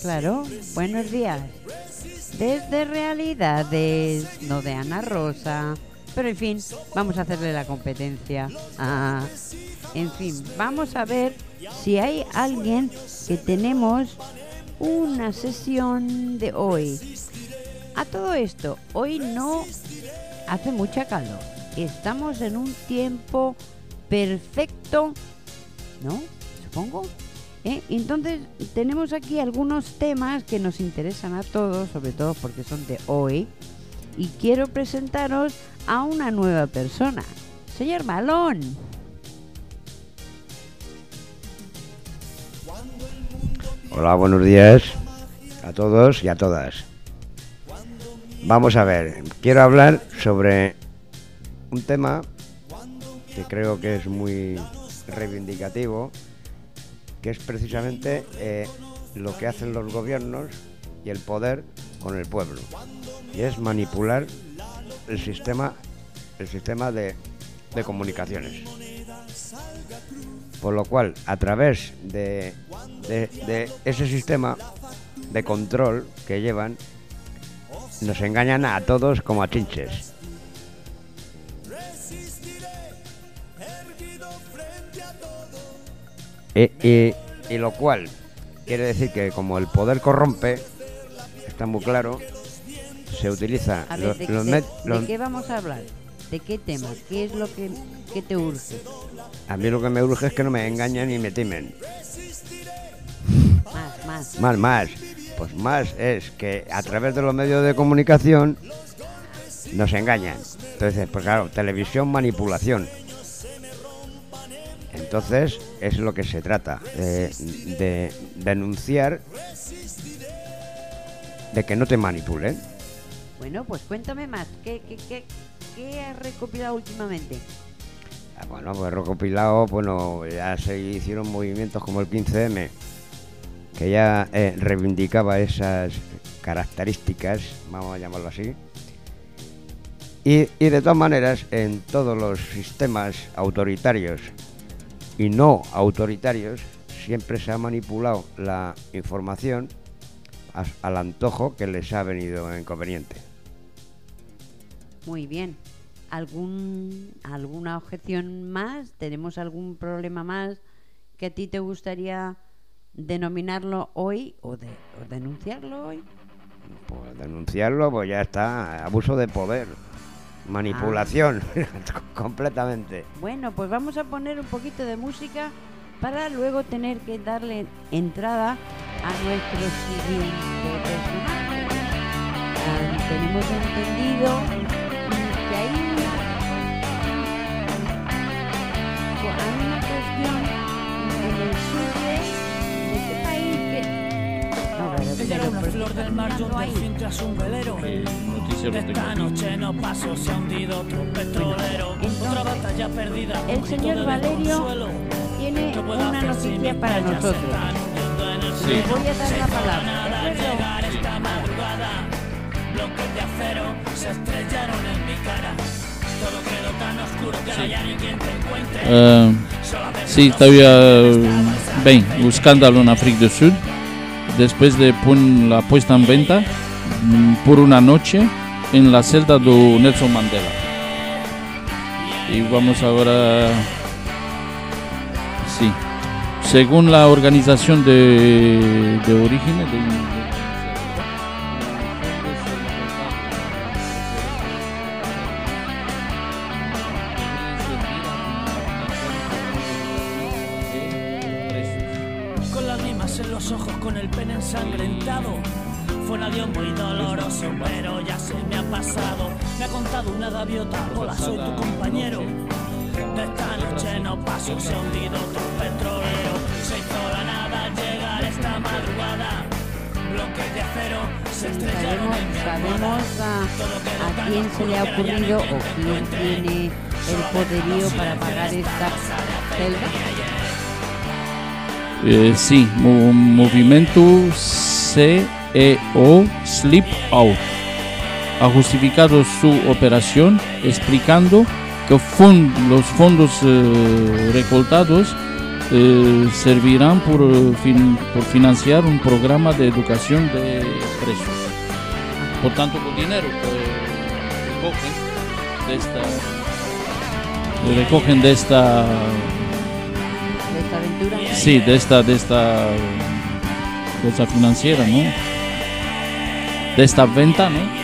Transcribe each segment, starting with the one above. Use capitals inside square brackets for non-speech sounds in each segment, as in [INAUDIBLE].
Claro, buenos días. Desde Realidades, no de Ana Rosa. Pero en fin, vamos a hacerle la competencia. Ah, en fin, vamos a ver si hay alguien que tenemos una sesión de hoy. A todo esto, hoy no hace mucha calor. Estamos en un tiempo perfecto, ¿no? Supongo. ¿Eh? Entonces tenemos aquí algunos temas que nos interesan a todos, sobre todo porque son de hoy, y quiero presentaros a una nueva persona. Señor Malón, Hola, buenos días a todos y a todas. Vamos a ver, quiero hablar sobre un tema que creo que es muy reivindicativo, que es precisamente eh, lo que hacen los gobiernos y el poder con el pueblo. Y es manipular el sistema, el sistema de, comunicaciones. Por lo cual, a través de- de ese sistema de control que llevan, nos engañan a todos como a chinches. Y, y- y lo cual quiere decir que como el poder corrompe, está muy claro, se utiliza a lo- ver, ¿de, los de- qué vamos a hablar? ¿De qué tema? ¿Qué es lo que, que te urge? a mí lo que me urge es que no me engañen y me timen. Más, más. Más, más. Pues más es que a través de los medios de comunicación nos engañan. Entonces, pues claro, televisión, manipulación. Entonces, es lo que se trata, de, de denunciar de que no te manipulen. Bueno, pues cuéntame más. ¿Qué, qué, qué, qué has recopilado últimamente? Ah, Bueno, pues recopilado, bueno, ya se hicieron movimientos como el 15M, que ya eh, reivindicaba esas características, vamos a llamarlo así. Y, y de todas maneras, en todos los sistemas autoritarios y no autoritarios, siempre se ha manipulado la información al antojo que les ha venido en conveniente. Muy bien. ¿Algún, ¿Alguna objeción más? ¿Tenemos algún problema más que a ti te gustaría denominarlo hoy o, de, o denunciarlo hoy? Pues denunciarlo, pues ya está, abuso de poder, manipulación, [LAUGHS] completamente. Bueno, pues vamos a poner un poquito de música para luego tener que darle entrada a nuestro siguiente personaje. Ah, tenemos entendido que hay una, cuestión era pero una ¿por qué flor del están mar, yo mirando ahí? por fin tras un velero. El noticiero Esta noche no pasó, se ha hundido otro petrolero. Otra batalla perdida. el señor Valerio. Tiene ¿Qué puedo una noticia para nosotros. están hundiendo en el Sí. Les cielo? voy a dar la palabra. Nada ¿de al acuerdo? llegar esta madrugada, bloques de acero se estrellaron en mi cara. Todo quedó tan oscuro que no hay ni quien te encuentre. Eh, bem, lo scandalo in Africa del Sud, después de la puesta en venta mm, por una noche en la celda de Nelson Mandela. Y vamos ahora, sí, según la organización de, de origen, de- noche no paso, se ha hundido otro petrolero. Se hizo la nada llegar esta madrugada. sabemos, sabemos a, a quién se le ha ocurrido o quién tiene el poderío para pagar esta. Eh, sí, mo- movimiento CEO Sleep Out ha justificado su operación explicando que los fondos eh, recolectados eh, servirán por, eh, fin- por financiar un programa de educación de presos. Por tanto, con dinero que recogen de esta, recogen de esta de esta aventura. Sí, de esta, de esta cosa financiera, ¿no? De esta venta, ¿no?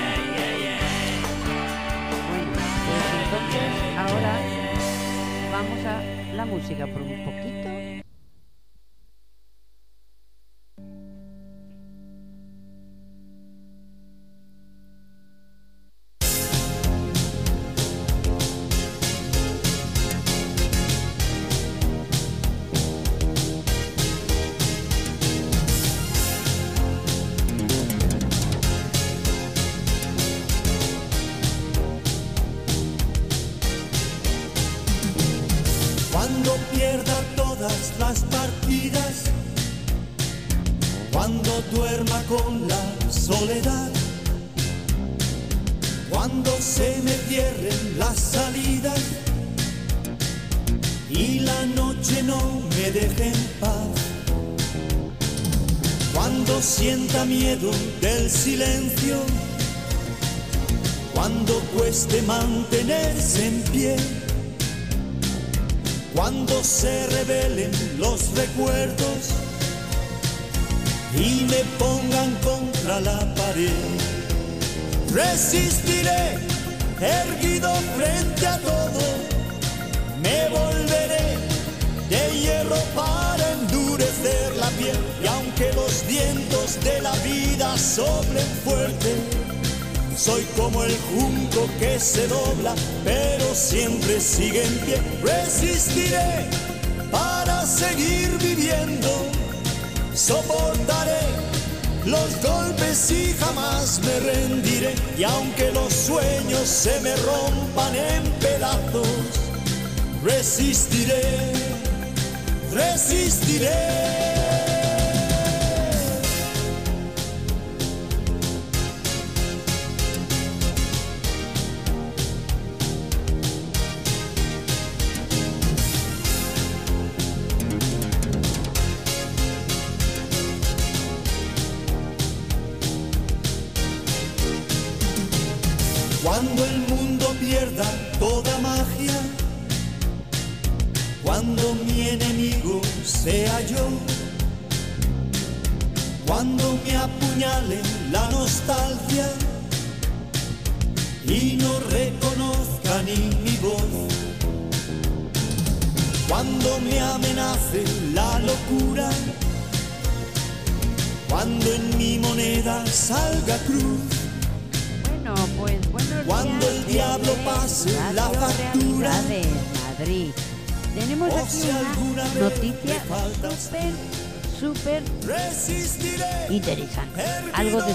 Siempre sigue en pie. Resistiré para seguir viviendo. Soportaré los golpes y jamás me rendiré. Y aunque los sueños se me rompan en pedazos, resistiré, resistiré.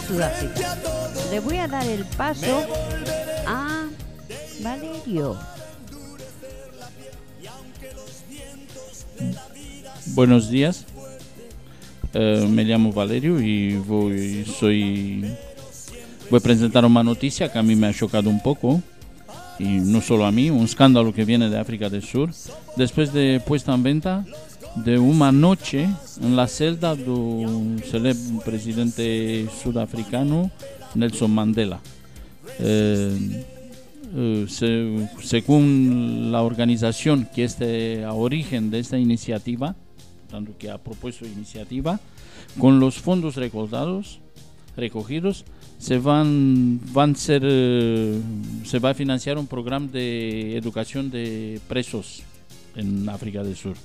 Le voy a dar el paso a Valerio. Buenos días. Eh, me llamo Valerio y voy, soy, voy a presentar una noticia que a mí me ha chocado un poco. Y no solo a mí, un escándalo que viene de África del Sur. Después de puesta en venta de una noche en la celda del célebre presidente sudafricano Nelson Mandela. Eh, eh, se- según la organización que es de- a origen de esta iniciativa, tanto que ha propuesto iniciativa, con los fondos recogidos, se van, van ser, eh, se va a financiar un programa de educación de presos en África del Sur.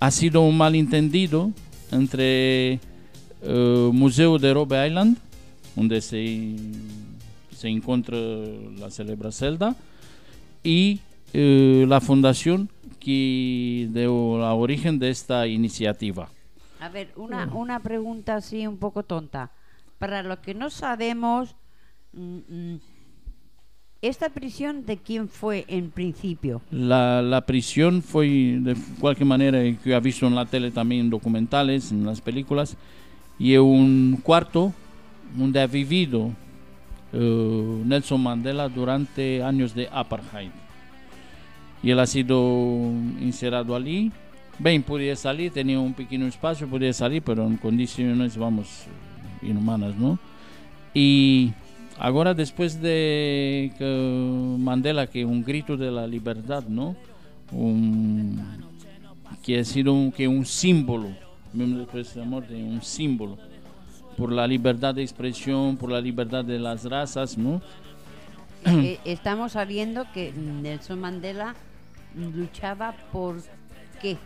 Ha sido un malentendido entre eh, Museo de Robe Island, donde se, se encuentra la celebra celda, y eh, la fundación que de la origen de esta iniciativa. A ver, una, una pregunta así un poco tonta. Para los que no sabemos, mm, mm, ¿esta prisión de quién fue en principio? La, la prisión fue de cualquier manera que ha visto en la tele también documentales, en las películas, y un cuarto donde ha vivido eh, Nelson Mandela durante años de apartheid. Y él ha sido encerrado allí. Bien, podía salir, tenía un pequeño espacio, podía salir, pero en condiciones, vamos, inhumanas, ¿no? Y ahora después de Mandela, que un grito de la libertad, ¿no? Un, que ha sido un, que un símbolo, mismo después de la muerte, un símbolo por la libertad de expresión, por la libertad de las razas, ¿no? Eh, estamos sabiendo que Nelson Mandela luchaba por qué.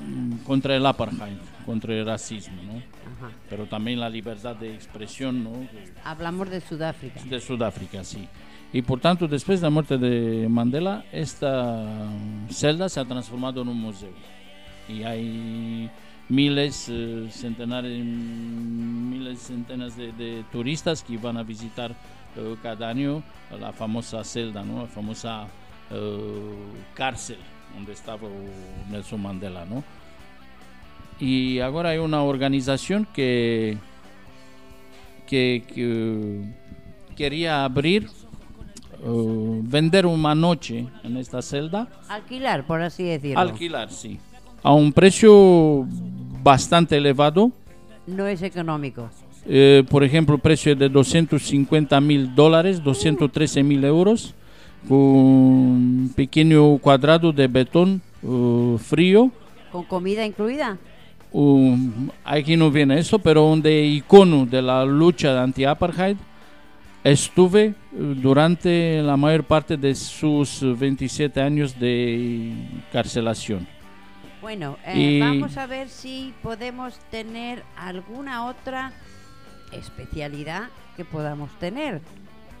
Mm, Contra el apartheid, contra el racismo, ¿no? Ajá. Pero también la libertad de expresión, ¿no? Hablamos de Sudáfrica. de Sudáfrica, sí. Y por tanto, después de la muerte de Mandela, esta celda se ha transformado en un museo. Y hay miles, eh, centenares, miles, centenas de, de turistas que van a visitar eh, cada año la famosa celda, ¿no? La famosa eh, cárcel donde estaba Nelson Mandela, ¿no? Y ahora hay una organización que, que, que quería abrir, eh, vender una noche en esta celda, Alquilar, por así decirlo. alquilar, sí, a un precio bastante elevado. no es económico. Eh, por ejemplo, precio de 250 mil dólares, 213 mil euros, un pequeño cuadrado de betón eh, frío. ¿Con comida incluida? Um, aquí no viene eso, pero un de icono de la lucha anti-apartheid estuve eh, durante la mayor parte de sus 27 años de carcelación. Bueno, eh, Y- vamos a ver si podemos tener alguna otra especialidad que podamos tener.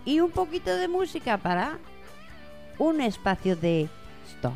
Y un poquito de música para un espacio de stop.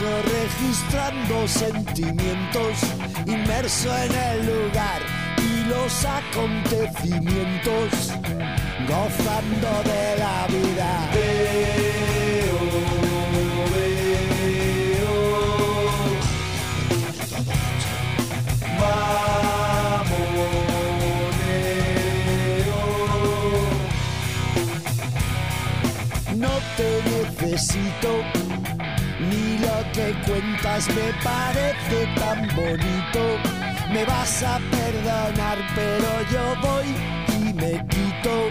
Registrando sentimientos, inmerso en el lugar y los acontecimientos, gozando de la vida. Veo, mamoneo. No te necesito, que cuentas me parece tan bonito. Me vas a perdonar, pero yo voy y me quito.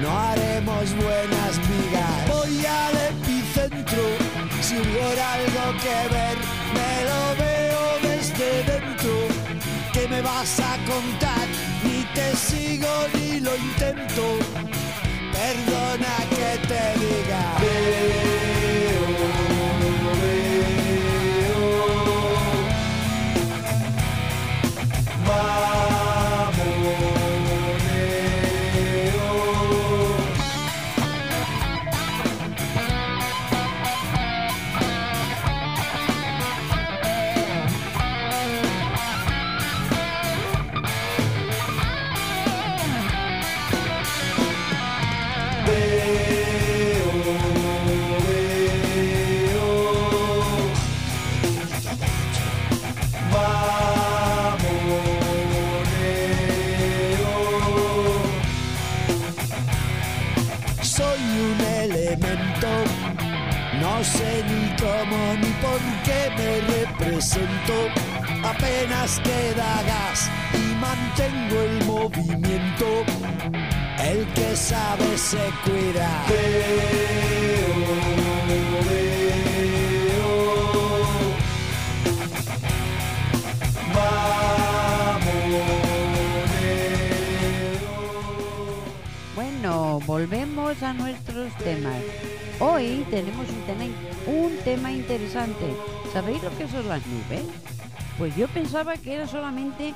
No haremos buenas migas. Voy al epicentro, si hubiera algo que ver, me lo veo desde dentro. ¿Qué me vas a contar? Ni te sigo ni lo intento. Perdona que te diga. Veo. A nuestros temas. Hoy tenemos un tema, un tema interesante. ¿Sabéis lo que son las nubes? Pues yo pensaba que era solamente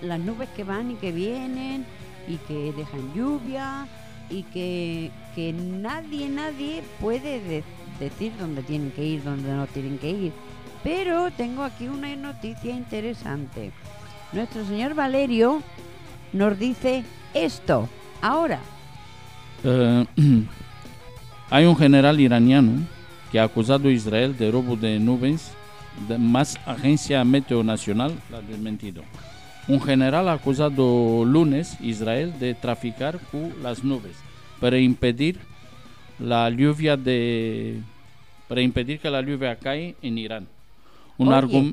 las nubes que van y que vienen y que dejan lluvia y que, que nadie, nadie puede de- decir dónde tienen que ir, dónde no tienen que ir. Pero tengo aquí una noticia interesante. Nuestro señor Valerio nos dice esto. Ahora, Eh, [CLEARS THROAT] hay un general iraniano que ha acusado a Israel de robo de nubes, de más agencia Meteo Nacional la ha desmentido. Un general ha acusado lunes a Israel de traficar con las nubes para impedir la lluvia de para impedir que la lluvia caiga en Irán. Un Oye.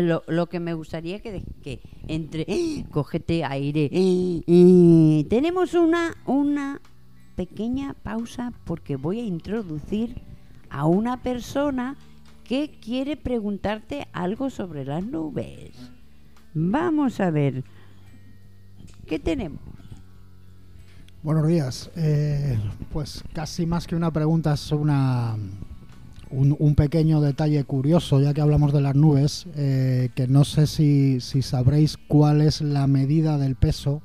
Lo, lo que me gustaría que, de- que entre ¡eh! [GASPS] cógete aire [GASPS] ¡eh! ¡eh! tenemos una una pequeña pausa porque voy a introducir a una persona que quiere preguntarte algo sobre las nubes vamos a ver qué tenemos Buenos días. Eh, pues casi más que una pregunta es una un, un pequeño detalle curioso, ya que hablamos de las nubes, eh, que no sé si, si sabréis cuál es la medida del peso,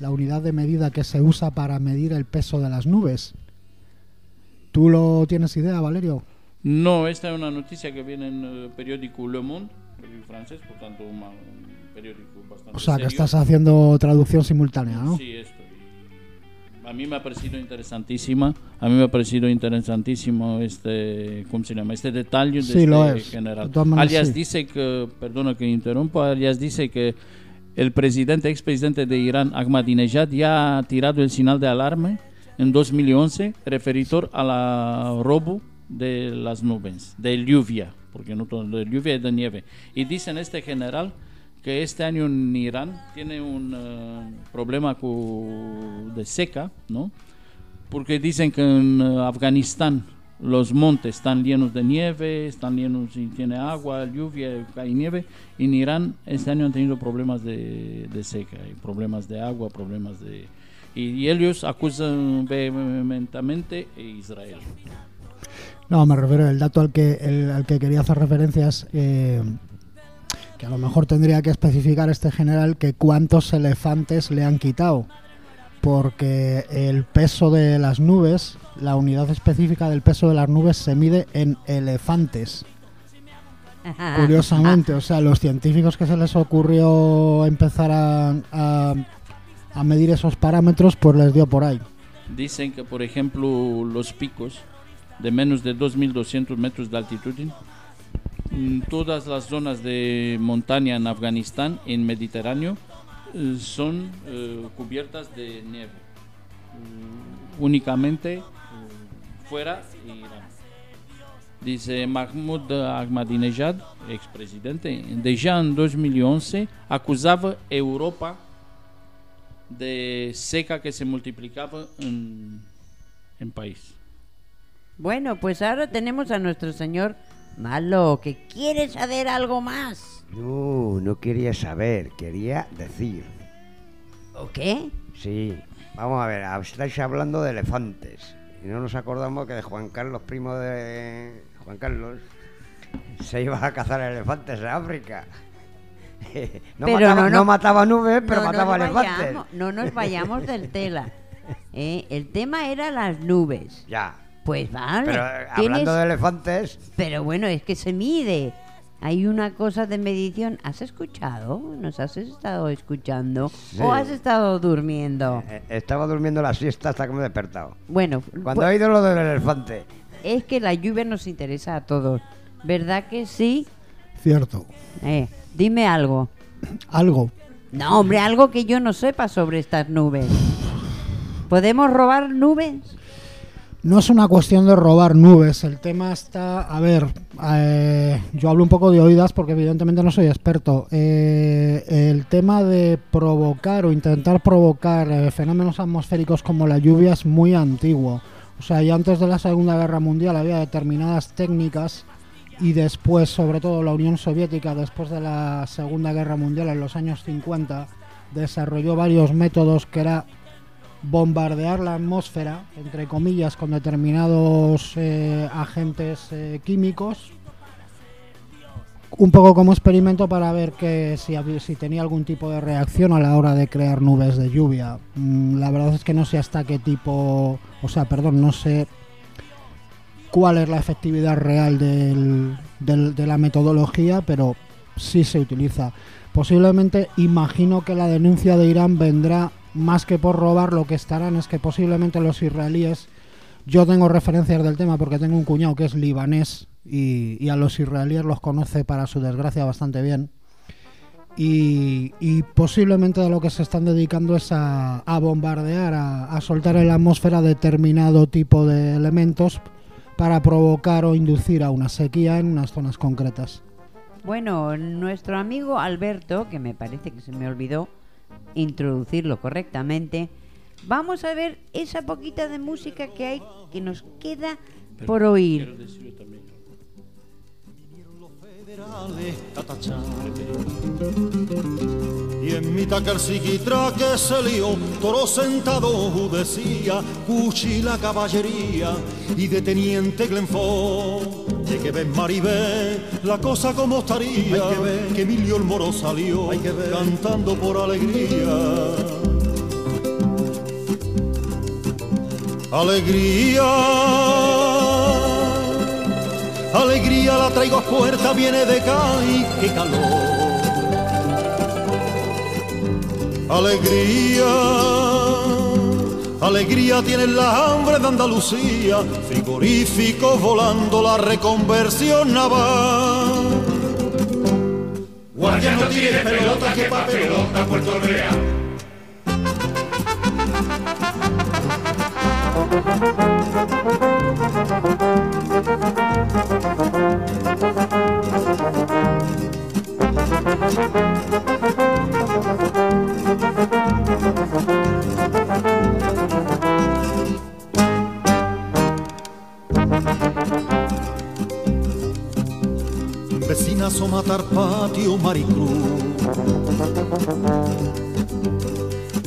la unidad de medida que se usa para medir el peso de las nubes. ¿Tú lo tienes idea, Valerio? No, esta es una noticia que viene en el periódico Le Monde, periódico francés, por tanto un, periódico bastante O sea, que estás haciendo traducción simultánea, ¿no? Sí, esto. A mí me ha parecido interesantísima. A mí me ha parecido interesantísimo este, ¿cómo se llama? Este detalle de Sí, este lo es. general. Alias sí. dice que, perdona que interrumpa, alias dice que el presidente, expresidente de Irán, Ahmadinejad, ya ha tirado el señal de alarma en 2011 referido a la robo de las nubes, de lluvia, porque no todo de lluvia es de nieve. Y dicen este general que este año en Irán tiene un eh, problema cu- de seca, ¿no? Porque dicen que en eh, Afganistán los montes están llenos de nieve, están llenos y tiene agua, lluvia, hay nieve. Y en Irán este año han tenido problemas de, de seca, y problemas de agua, problemas de... Y, y ellos acusan vehementemente a Israel. No, me refiero el dato al que, el- al que quería hacer referencia es eh, que a lo mejor tendría que especificar este general que cuántos elefantes le han quitado. Porque el peso de las nubes, la unidad específica del peso de las nubes se mide en elefantes. Curiosamente, o sea, los científicos que se les ocurrió empezar a, a, a medir esos parámetros, pues les dio por ahí. Dicen que, por ejemplo, los picos de menos de 2.200 metros de altitud, todas las zonas de montaña en Afganistán, en Mediterráneo, eh, son eh, cubiertas de nieve. Mm, únicamente eh, fuera Irán. Dice Mahmoud Ahmadinejad, expresidente, ya en 2011 acusaba a Europa de seca que se multiplicaba en, en país. bueno pues ahora tenemos a nuestro señor malo que quiere saber algo más No, no quería saber, quería decir. ¿o qué? Sí, vamos a ver, estáis hablando de elefantes. Y no nos acordamos que de Juan Carlos, primo de Juan Carlos, se iba a cazar elefantes en África. [LAUGHS] No, Pero mataba, no, no no- mataba nubes, pero mataba elefantes. vayamos, no nos vayamos del tela. Eh, el tema era las nubes. Ya, Pues vale. pero eh, tienes- hablando de elefantes, pero bueno, es que se mide. Hay una cosa de medición. ¿Has escuchado? ¿Nos has estado escuchando? Sí. ¿O has estado durmiendo? eh, estaba durmiendo la siesta hasta que me he despertado. Bueno, Cuando pues, he oído lo del elefante, es que la lluvia nos interesa a todos. ¿Verdad que sí? Cierto. Eh, dime algo. Algo. No, hombre, algo que yo no sepa sobre estas nubes. ¿Podemos robar nubes? No es una cuestión de robar nubes, el tema está, a ver, eh, yo hablo un poco de oídas porque evidentemente no soy experto. Eh, el tema de provocar o intentar provocar eh, fenómenos atmosféricos como la lluvia es muy antiguo. O sea, ya antes de la Segunda Guerra Mundial había determinadas técnicas y después, sobre todo la Unión Soviética, después de la Segunda Guerra Mundial en los años 50, desarrolló varios métodos que era bombardear la atmósfera, entre comillas, con determinados eh, agentes eh, químicos, un poco como experimento para ver que si, si, tenía algún tipo de reacción a la hora de crear nubes de lluvia. Mm, la verdad es que no sé hasta qué tipo, o sea, perdón, no sé cuál es la efectividad real del, de la metodología, pero sí se utiliza. Posiblemente imagino que la denuncia de Irán vendrá más que por robar, lo que estarán es que posiblemente los israelíes, yo tengo referencias del tema porque tengo un cuñado que es libanés y, a los israelíes los conoce para su desgracia bastante bien. Y, posiblemente a lo que se están dedicando es a, bombardear, a, soltar en la atmósfera determinado tipo de elementos para provocar o inducir a una sequía en unas zonas concretas. Bueno, nuestro amigo Alberto, que me parece que se me olvidó, introducirlo correctamente, vamos a ver esa poquita de música que hay que nos queda por oír. Y en mitad que el psiquitra que se lió, toro sentado decía, cuchi la caballería y de teniente Glenford. Hay que ver Maribé, la cosa como estaría, que, ver. que Emilio el Moro salió cantando por alegría. Alegría, alegría la traigo a puerta, viene de y qué calor. Alegría Alegría tiene la hambre de Andalucía, frigoríficos volando la reconversión naval. Guardia no tiene pelota que pa' pelota Puerto Real. Maricruz.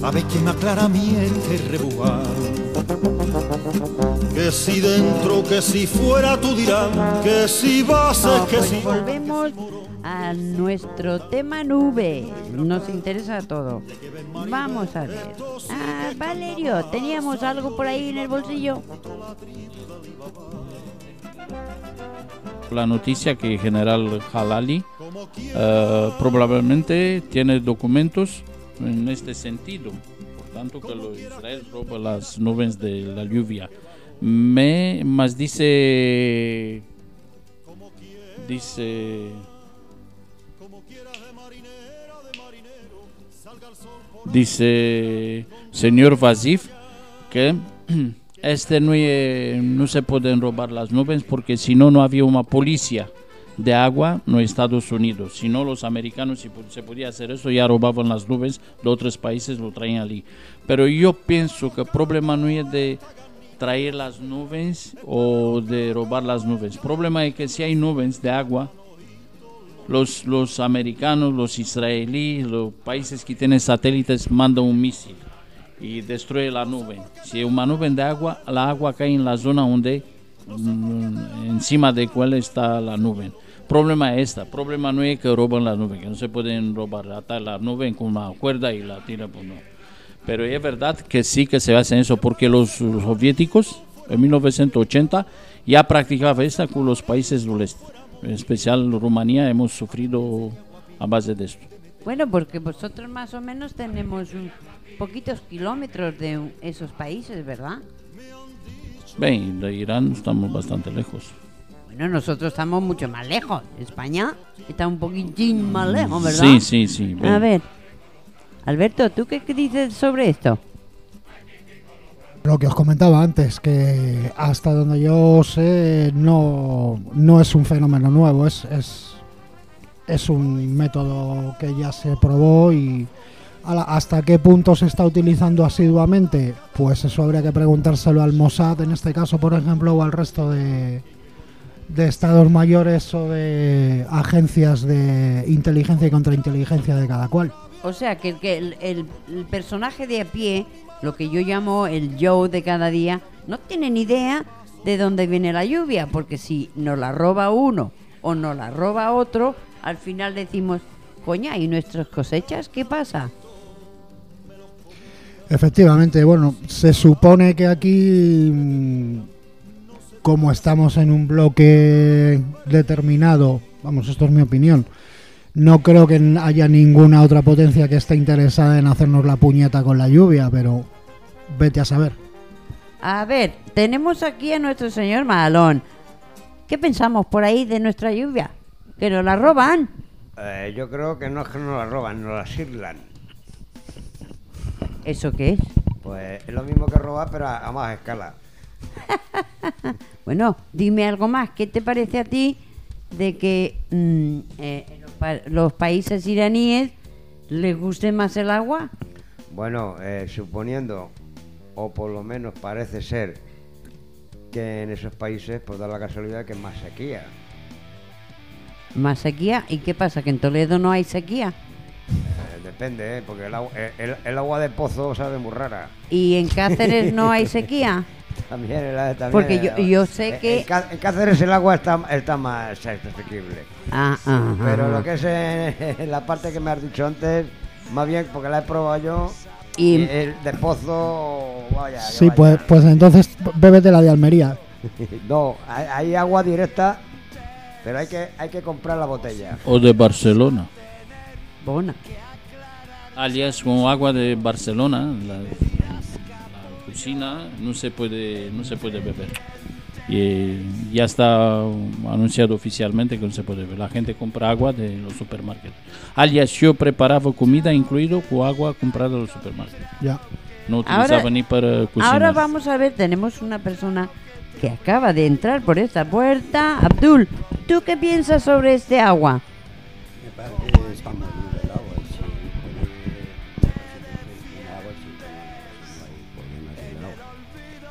A ver quién me aclara miel que rebujar. Que si dentro, que si fuera, tú dirás que si vas, es que pues si. Volvemos a nuestro tema nube. Nos interesa todo. Vamos a ver. Ah, Valerio, ¿teníamos algo por ahí en el bolsillo? La noticia que General Halali eh, probablemente tiene documentos en este sentido, por tanto que lo Israel roba las nubes de la lluvia. Me, más dice, dice, dice señor Vazif que [CLEARS THROAT] este no, eh, no se pueden robar las nubes porque si no, no había una policía de agua en Estados Unidos. Si no, los americanos, si se podía hacer eso, ya robaban las nubes de otros países, lo traían allí. Pero yo pienso que el problema no es de traer las nubes o de robar las nubes. El problema es que si hay nubes de agua, los, los americanos, los israelíes, los países que tienen satélites mandan un misil y destruye la nube. Si hay una nube de agua, la agua cae en la zona donde mm, encima de cuál está la nube problema es este. problema no es que roban las nubes, que no se pueden robar, atar la nube con una cuerda y la tiran, pues no. Pero es verdad que sí que se hace eso, porque los, soviéticos en 1980 ya practicaban eso con los países del este. En especial Rumanía hemos sufrido a base de esto. Bueno, porque vosotros más o menos tenemos un poquitos kilómetros de esos países, ¿verdad? Bien, de Irán estamos bastante lejos. Bueno, nosotros estamos mucho más lejos. España está un poquitín más lejos, ¿verdad? Sí, sí, sí. A ver, Alberto, ¿tú qué dices sobre esto? Lo que os comentaba antes, que hasta donde yo sé no, no es un fenómeno nuevo, es, es, es un método que ya se probó y hasta qué punto se está utilizando asiduamente, pues eso habría que preguntárselo al Mossad en este caso, por ejemplo, o al resto de, de estados mayores o de agencias de inteligencia y contrainteligencia de cada cual. O sea, que, que el, el- el personaje de a pie, lo que yo llamo el Joe de cada día, no tiene ni idea de dónde viene la lluvia, porque si nos la roba uno o nos la roba otro, al final decimos, coña, ¿y nuestras cosechas qué pasa? Efectivamente, bueno, se supone que aquí, mm, como estamos en un bloque determinado, vamos, esto es mi opinión, no creo que haya ninguna otra potencia que esté interesada en hacernos la puñeta con la lluvia, pero vete a saber. A ver, tenemos aquí a nuestro señor Malón. ¿Qué pensamos por ahí de nuestra lluvia? ¿Que nos la roban? Eh, yo creo que no es que nos la roban, nos la sirlan. ¿Eso qué es? Pues es lo mismo que robar, pero a, a más escala. [LAUGHS] Bueno, dime algo más. ¿Qué te parece a ti de que mm, eh, los, pa- los países iraníes les guste más el agua? Bueno, eh, suponiendo, o por lo menos parece ser, que en esos países, pues da la casualidad que es más sequía. ¿Más sequía? ¿Y qué pasa? ¿Que en Toledo no hay sequía? Eh, depende, ¿eh? porque el, agua- eh, el- el agua de pozo sabe muy rara. ¿Y en Cáceres no hay sequía? [LAUGHS] También, el- también Porque yo- yo sé en- que- En, Cá- en Cáceres el agua está, está más asequible. Ah, ah, Pero ah. lo que es en, [LAUGHS] la parte que me has dicho antes, más bien porque la he probado yo, Y- el de pozo, vaya. Sí, vaya. pues, pues entonces bébete la de Almería. [LAUGHS] No, hay, hay agua directa, pero hay que, hay que comprar la botella. O de Barcelona. Bona. alias con agua de Barcelona, la cocina no se puede no se puede beber. Y eh, ya está anunciado oficialmente que no se puede beber. La gente compra agua de los supermercados. Alias yo preparaba comida incluido con agua comprada de los supermercados. Ya. No utilizaba Ahora- ni para cocinar. Ahora vamos a ver, tenemos una persona que acaba de entrar por esta puerta. Abdul, ¿tú qué piensas sobre este agua? Me parece que está muy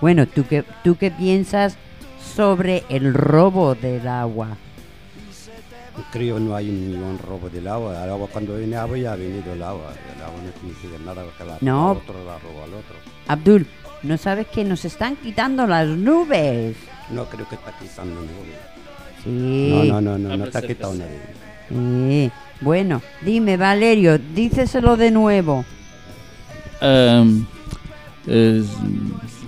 Bueno, ¿tú qué, ¿tú qué piensas sobre el robo del agua? Creo que no hay ningún robo del agua. El agua cuando viene agua ya ha venido el agua. El agua no significa nada que la No. roba al otro, la roba al otro. Abdul, ¿no sabes que nos están quitando las nubes? No creo que está quitando ninguna. Sí. No, no, no, no, no Abre está quitando nadie. Sí. Bueno, dime, Valerio, díceselo de nuevo. Em, es-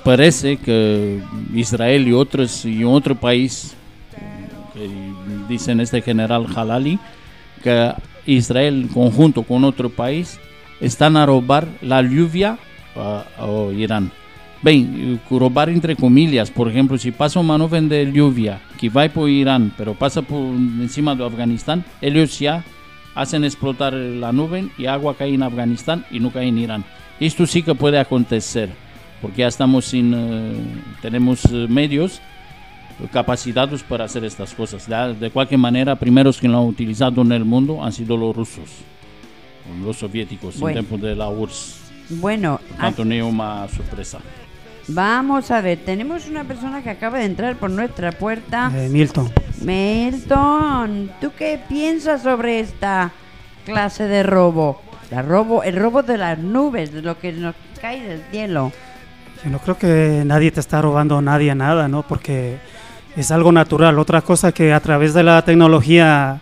parece que Israel y otros y otro país que dicen este general Halali que Israel conjunto con otro país están a robar la lluvia a, a Irán. Bem, robar entre comillas, por ejemplo, si pasa una nube de lluvia que va por Irán, pero pasa por encima de Afganistán, ellos ya hacen explotar la nube y agua cae en Afganistán y no cae en Irán. Esto sí que puede acontecer, porque ya estamos sin, eh, tenemos eh, medios capacitados para hacer estas cosas. De, de cualquier manera, primeros que lo han utilizado en el mundo han sido los rusos, los soviéticos, Bueno. en tiempo de la URSS. Bueno, Por tanto, ni una sorpresa. vamos a ver, tenemos una persona que acaba de entrar por nuestra puerta. Eh, Milton. Milton, ¿tú qué piensas sobre esta clase de robo? La robo, el robo de las nubes, de lo que nos cae del cielo. Yo no creo que nadie te está robando a nadie nada, ¿no? Porque es algo natural. Otra cosa que a través de la tecnología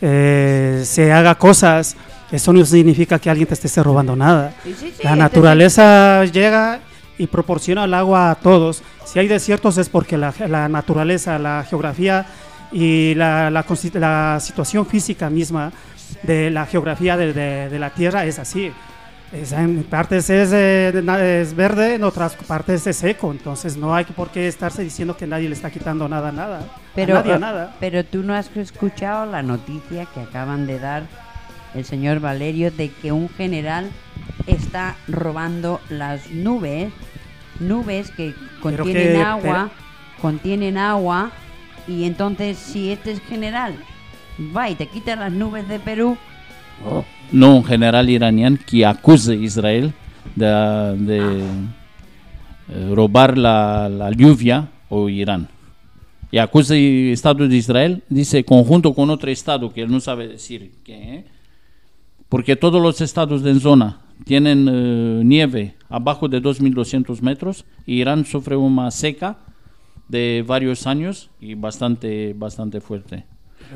eh, se haga cosas, eso no significa que alguien te esté robando nada. Sí, sí, sí, La naturaleza llega y proporciona el agua a todos. Si hay desiertos es porque la, la naturaleza, la geografía y la, la situación física misma de la geografía de, de- de la Tierra es así. En partes es, eh, es verde, en otras partes es seco. Entonces no hay por qué estarse diciendo que nadie le está quitando nada nada. Pero, a nadie a eh, nada. pero tú no has escuchado la noticia que acaban de dar el señor Valerio de que un general está robando las nubes nubes que contienen que- agua, contienen agua, y entonces si este es general va y te quita las nubes de Perú, no un general iraniano que acuse a Israel de, de, eh, robar la, la lluvia o Irán. Y acusa al Estado de Israel, dice, conjunto con otro Estado que él no sabe decir qué, porque todos los estados de zona tienen eh, nieve abajo de 2.200 metros y Irán sufre una seca de varios años y bastante, bastante fuerte.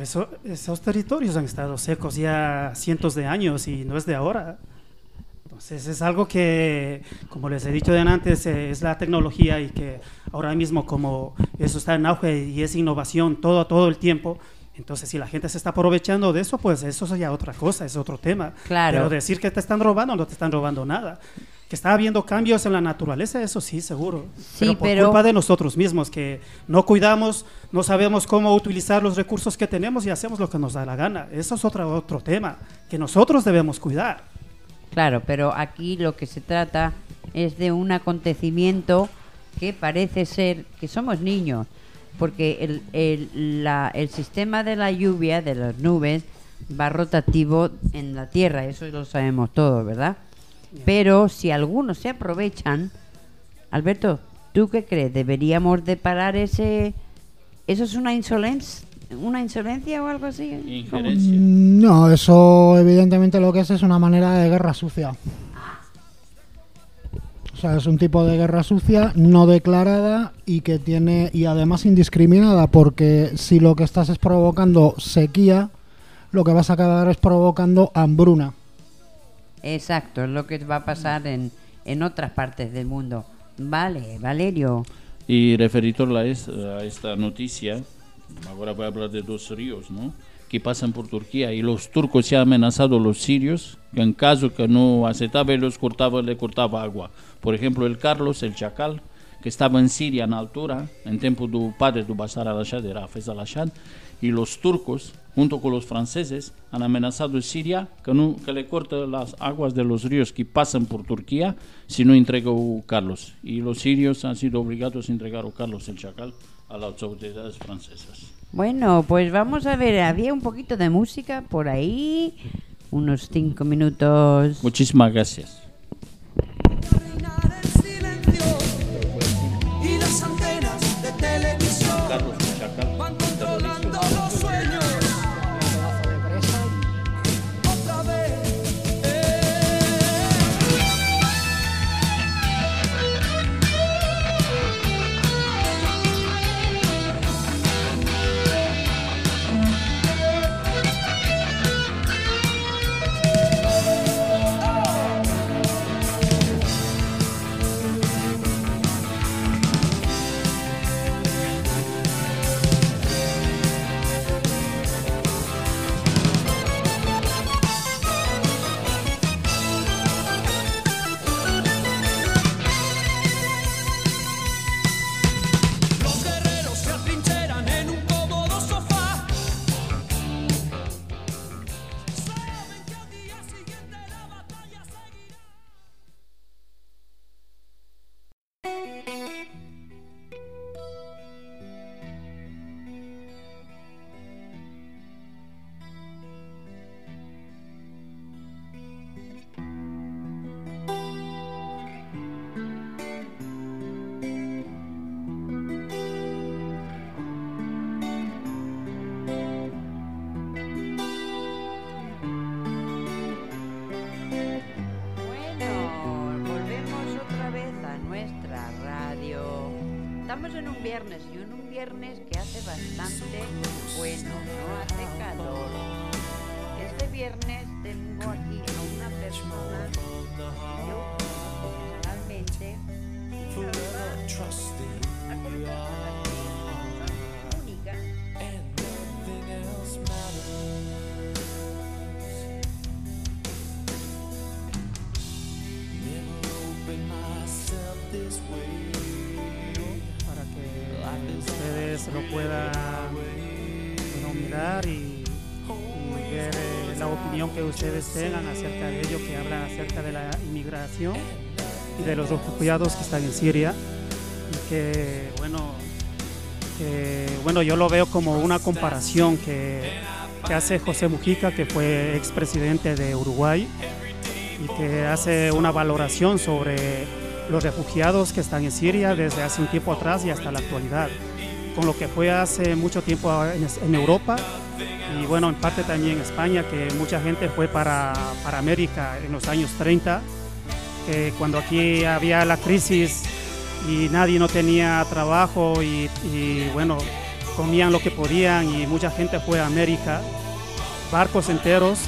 Eso- esos territorios han estado secos ya cientos de años y no es de ahora. Entonces es algo que, como les he dicho de antes, eh, es la tecnología y que ahora mismo como eso está en auge y es innovación todo, todo el tiempo, entonces si la gente se está aprovechando de eso, pues eso es ya otra cosa, es otro tema. Claro. Pero decir que te están robando, no te están robando nada. Que está habiendo cambios en la naturaleza, eso sí, seguro. Sí, pero por pero- culpa de nosotros mismos, que no cuidamos, no sabemos cómo utilizar los recursos que tenemos y hacemos lo que nos da la gana. Eso es otro, otro tema que nosotros debemos cuidar. Claro, pero aquí lo que se trata es de un acontecimiento que parece ser que somos niños, porque el, el, la- el sistema de la lluvia, de las nubes, va rotativo en la Tierra, eso lo sabemos todos, ¿verdad? Pero si algunos se aprovechan, Alberto, ¿tú qué crees? ¿Deberíamos de parar ese... ¿Eso es una insolencia, una insolencia o algo así? Injerencia. Mm, No, eso evidentemente lo que es es una manera de guerra sucia. O sea, es un tipo de guerra sucia no declarada y que tiene y además indiscriminada porque si lo que estás es provocando sequía, lo que vas a acabar es provocando hambruna. Exacto, es lo que va a pasar en, en otras partes del mundo. Vale, Valerio. Y referido a, es- a esta noticia, ahora voy a hablar de dos ríos, ¿no? Que pasan por Turquía y los turcos se han amenazado a los sirios que en caso que no aceptaba y los cortaba, le cortaba agua. Por ejemplo, el Carlos, el Chacal, que estaba en Siria en altura, en tiempo del padre de Bashar al-Assad, era Hafez al-Assad, y los turcos, junto con los franceses, han amenazado a Siria que, no, que le corta las aguas de los ríos que pasan por Turquía si no entrega a Carlos. Y los sirios han sido obligados a entregar a Carlos el Chacal a las autoridades francesas. Bueno, pues vamos a ver, había un poquito de música por ahí, unos cinco minutos. Muchísimas gracias. Estamos en un viernes y en un viernes que hace bastante bueno, no hace calor. Este viernes tengo aquí a una persona que yo personalmente y la verdad, la ustedes lo puedan bueno, mirar y, ver eh, la opinión que ustedes tengan acerca de ello, que habla acerca de la inmigración y de los refugiados que están en Siria. Y que, bueno, que, bueno yo lo veo como una comparación que, que hace José Mujica, que fue expresidente de Uruguay, y que hace una valoración sobre los refugiados que están en Siria desde hace un tiempo atrás y hasta la actualidad, con lo que fue hace mucho tiempo en, Europa y bueno, en parte también en España, que mucha gente fue para, para América en los años 30, que cuando aquí había la crisis y nadie no tenía trabajo y, y bueno, comían lo que podían y mucha gente fue a América, barcos enteros,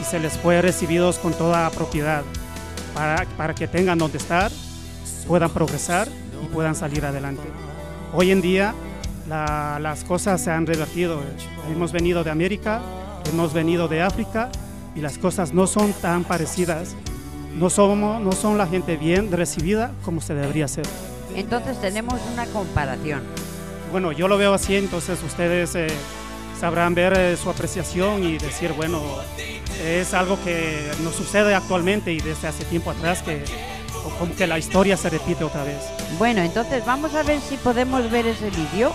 y se les fue recibidos con toda propiedad para, para que tengan donde estar, puedan progresar y puedan salir adelante. Hoy en día la- las cosas se han revertido. Hemos venido de América, hemos venido de África y las cosas no son tan parecidas. No, somos, no son la gente bien recibida como se debería ser. Entonces tenemos una comparación. Bueno, yo lo veo así, entonces ustedes eh, sabrán ver eh, su apreciación y decir, bueno, es algo que nos sucede actualmente y desde hace tiempo atrás que como que la historia se repite otra vez. Bueno, entonces vamos a ver si podemos ver ese vídeo.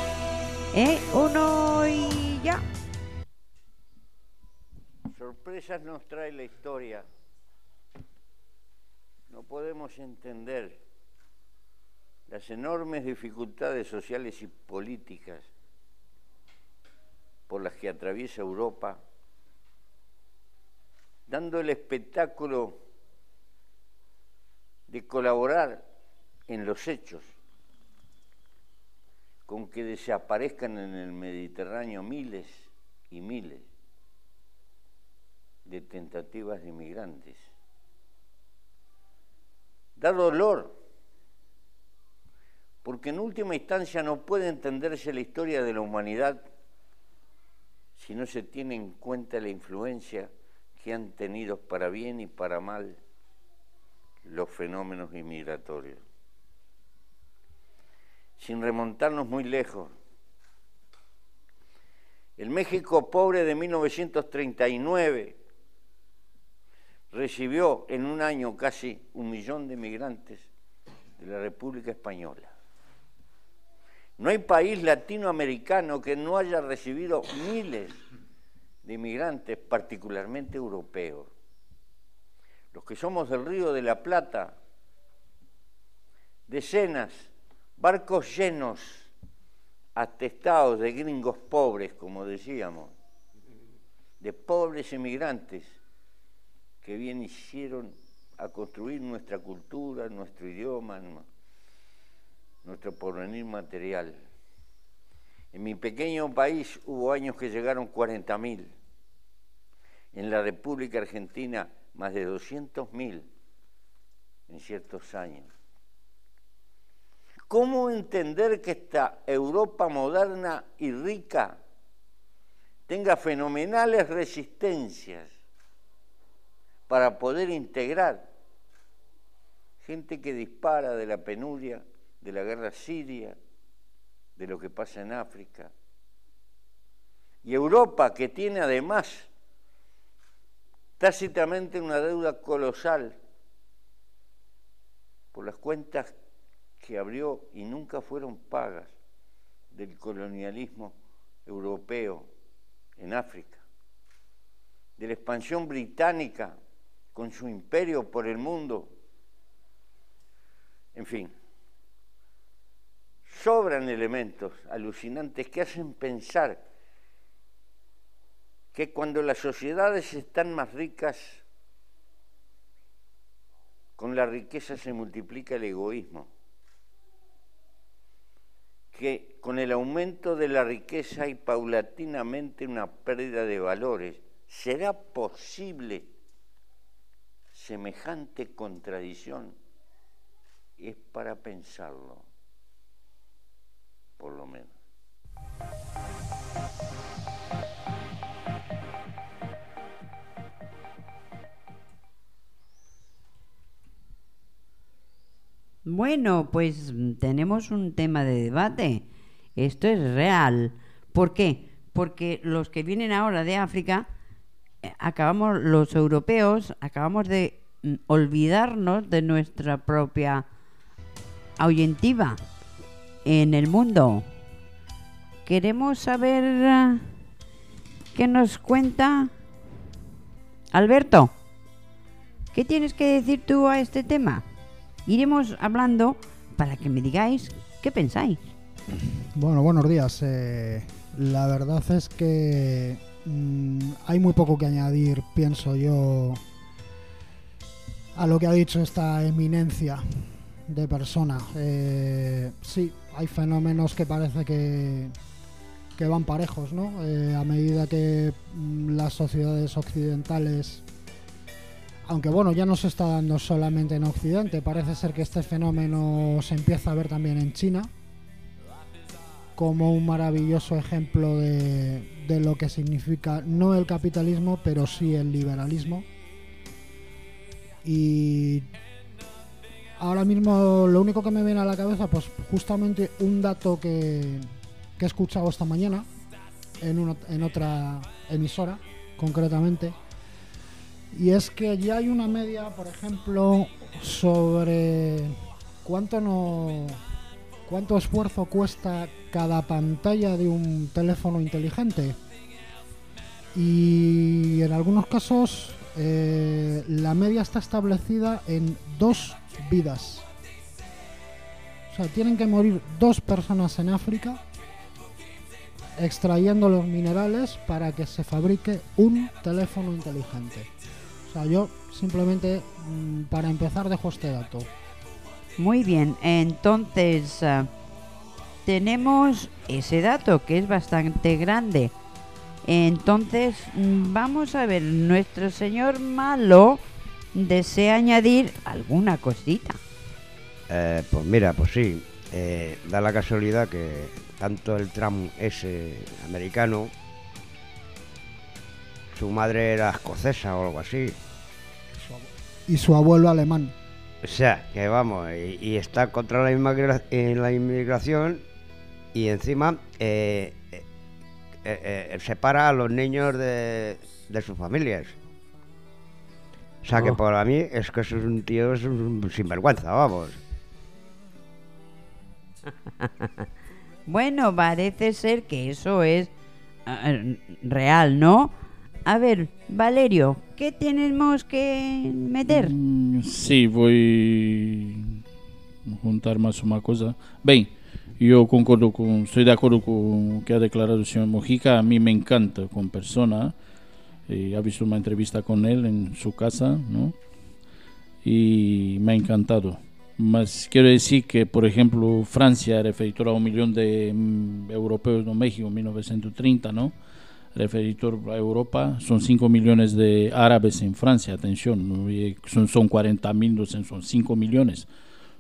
¿Eh? Uno y ya. Sorpresas nos trae la historia. No podemos entender las enormes dificultades sociales y políticas por las que atraviesa Europa, dando el espectáculo de colaborar en los hechos con que desaparezcan en el Mediterráneo miles y miles de tentativas de inmigrantes. Da dolor, porque en última instancia no puede entenderse la historia de la humanidad si no se tiene en cuenta la influencia que han tenido para bien y para mal los fenómenos inmigratorios. Sin remontarnos muy lejos, el México pobre de 1939 recibió en un año casi un millón de migrantes de la República Española. No hay país latinoamericano que no haya recibido miles de inmigrantes, particularmente europeos. Los que somos del Río de la Plata, decenas, barcos llenos, atestados de gringos pobres, como decíamos, de pobres inmigrantes que bien hicieron a construir nuestra cultura, nuestro idioma, nu- nuestro porvenir material. En mi pequeño país hubo años que llegaron 40.000. En la República Argentina más de 200.000 en ciertos años. ¿Cómo entender que esta Europa moderna y rica tenga fenomenales resistencias para poder integrar gente que dispara de la penuria, de la guerra siria, de lo que pasa en África? Y Europa que tiene además tácitamente una deuda colosal por las cuentas que abrió y nunca fueron pagas del colonialismo europeo en África, de la expansión británica con su imperio por el mundo. En fin, sobran elementos alucinantes que hacen pensar que cuando las sociedades están más ricas, con la riqueza se multiplica el egoísmo, que con el aumento de la riqueza hay paulatinamente una pérdida de valores. ¿Será posible semejante contradicción? Es para pensarlo, por lo menos. Bueno, pues mm, tenemos un tema de debate. Esto es real. ¿Por qué? Porque los que vienen ahora de África, eh, acabamos, los europeos, acabamos de mm, olvidarnos de nuestra propia ahuyentiva en el mundo. Queremos saber eh, qué nos cuenta Alberto. ¿Qué tienes que decir tú a este tema? Iremos hablando para que me digáis qué pensáis. Bueno, buenos días. Eh, la verdad es que mm, hay muy poco que añadir, pienso yo, a lo que ha dicho esta eminencia de persona. Eh, sí, hay fenómenos que parece que, que van parejos, ¿no? Eh, a medida que mm, las sociedades occidentales, aunque bueno, ya no se está dando solamente en Occidente, parece ser que este fenómeno se empieza a ver también en China como un maravilloso ejemplo de, de lo que significa no el capitalismo, pero sí el liberalismo. Y ahora mismo lo único que me viene a la cabeza, pues justamente un dato que, que he escuchado esta mañana en, una- en otra emisora, concretamente, y es que ya hay una media, por ejemplo, sobre cuánto no cuánto esfuerzo cuesta cada pantalla de un teléfono inteligente. Y en algunos casos eh, la media está establecida en dos vidas. O sea, tienen que morir dos personas en África extrayendo los minerales para que se fabrique un teléfono inteligente. O sea, yo simplemente mm, para empezar dejo este dato. Muy bien, entonces eh, tenemos ese dato que es bastante grande. Entonces mm, vamos a ver, nuestro señor malo desea añadir alguna cosita. Eh, pues mira, pues sí, eh, da la casualidad que tanto el Trump ese americano, su madre era escocesa o algo así. Y su abuelo alemán. O sea, que vamos, y, y está contra la, inmigra- eh, la inmigración y encima eh, eh, eh, eh, separa a los niños de, de sus familias. O sea, que Oh. para mí es que es un tío es un sinvergüenza, vamos. [LAUGHS] Bueno, parece ser que eso es real, ¿no? A ver, Valerio, ¿qué tenemos que meter? Mm, Sim, vou juntar mais uma coisa. Bem, eu concordo com, estou de acordo com o que ha declarado o senhor Mojica. A mim me encanta como persona. Eh, ha visto uma entrevista com ele em sua casa, não? E me ha encantado. Mas quero dizer que, por exemplo, Francia referitor a um milhão de mm, europeus no México em 1930, não? Referitor a Europa, son 5 millones de árabes en Francia, atención, eh, son, son 40 mil, son 5 millones.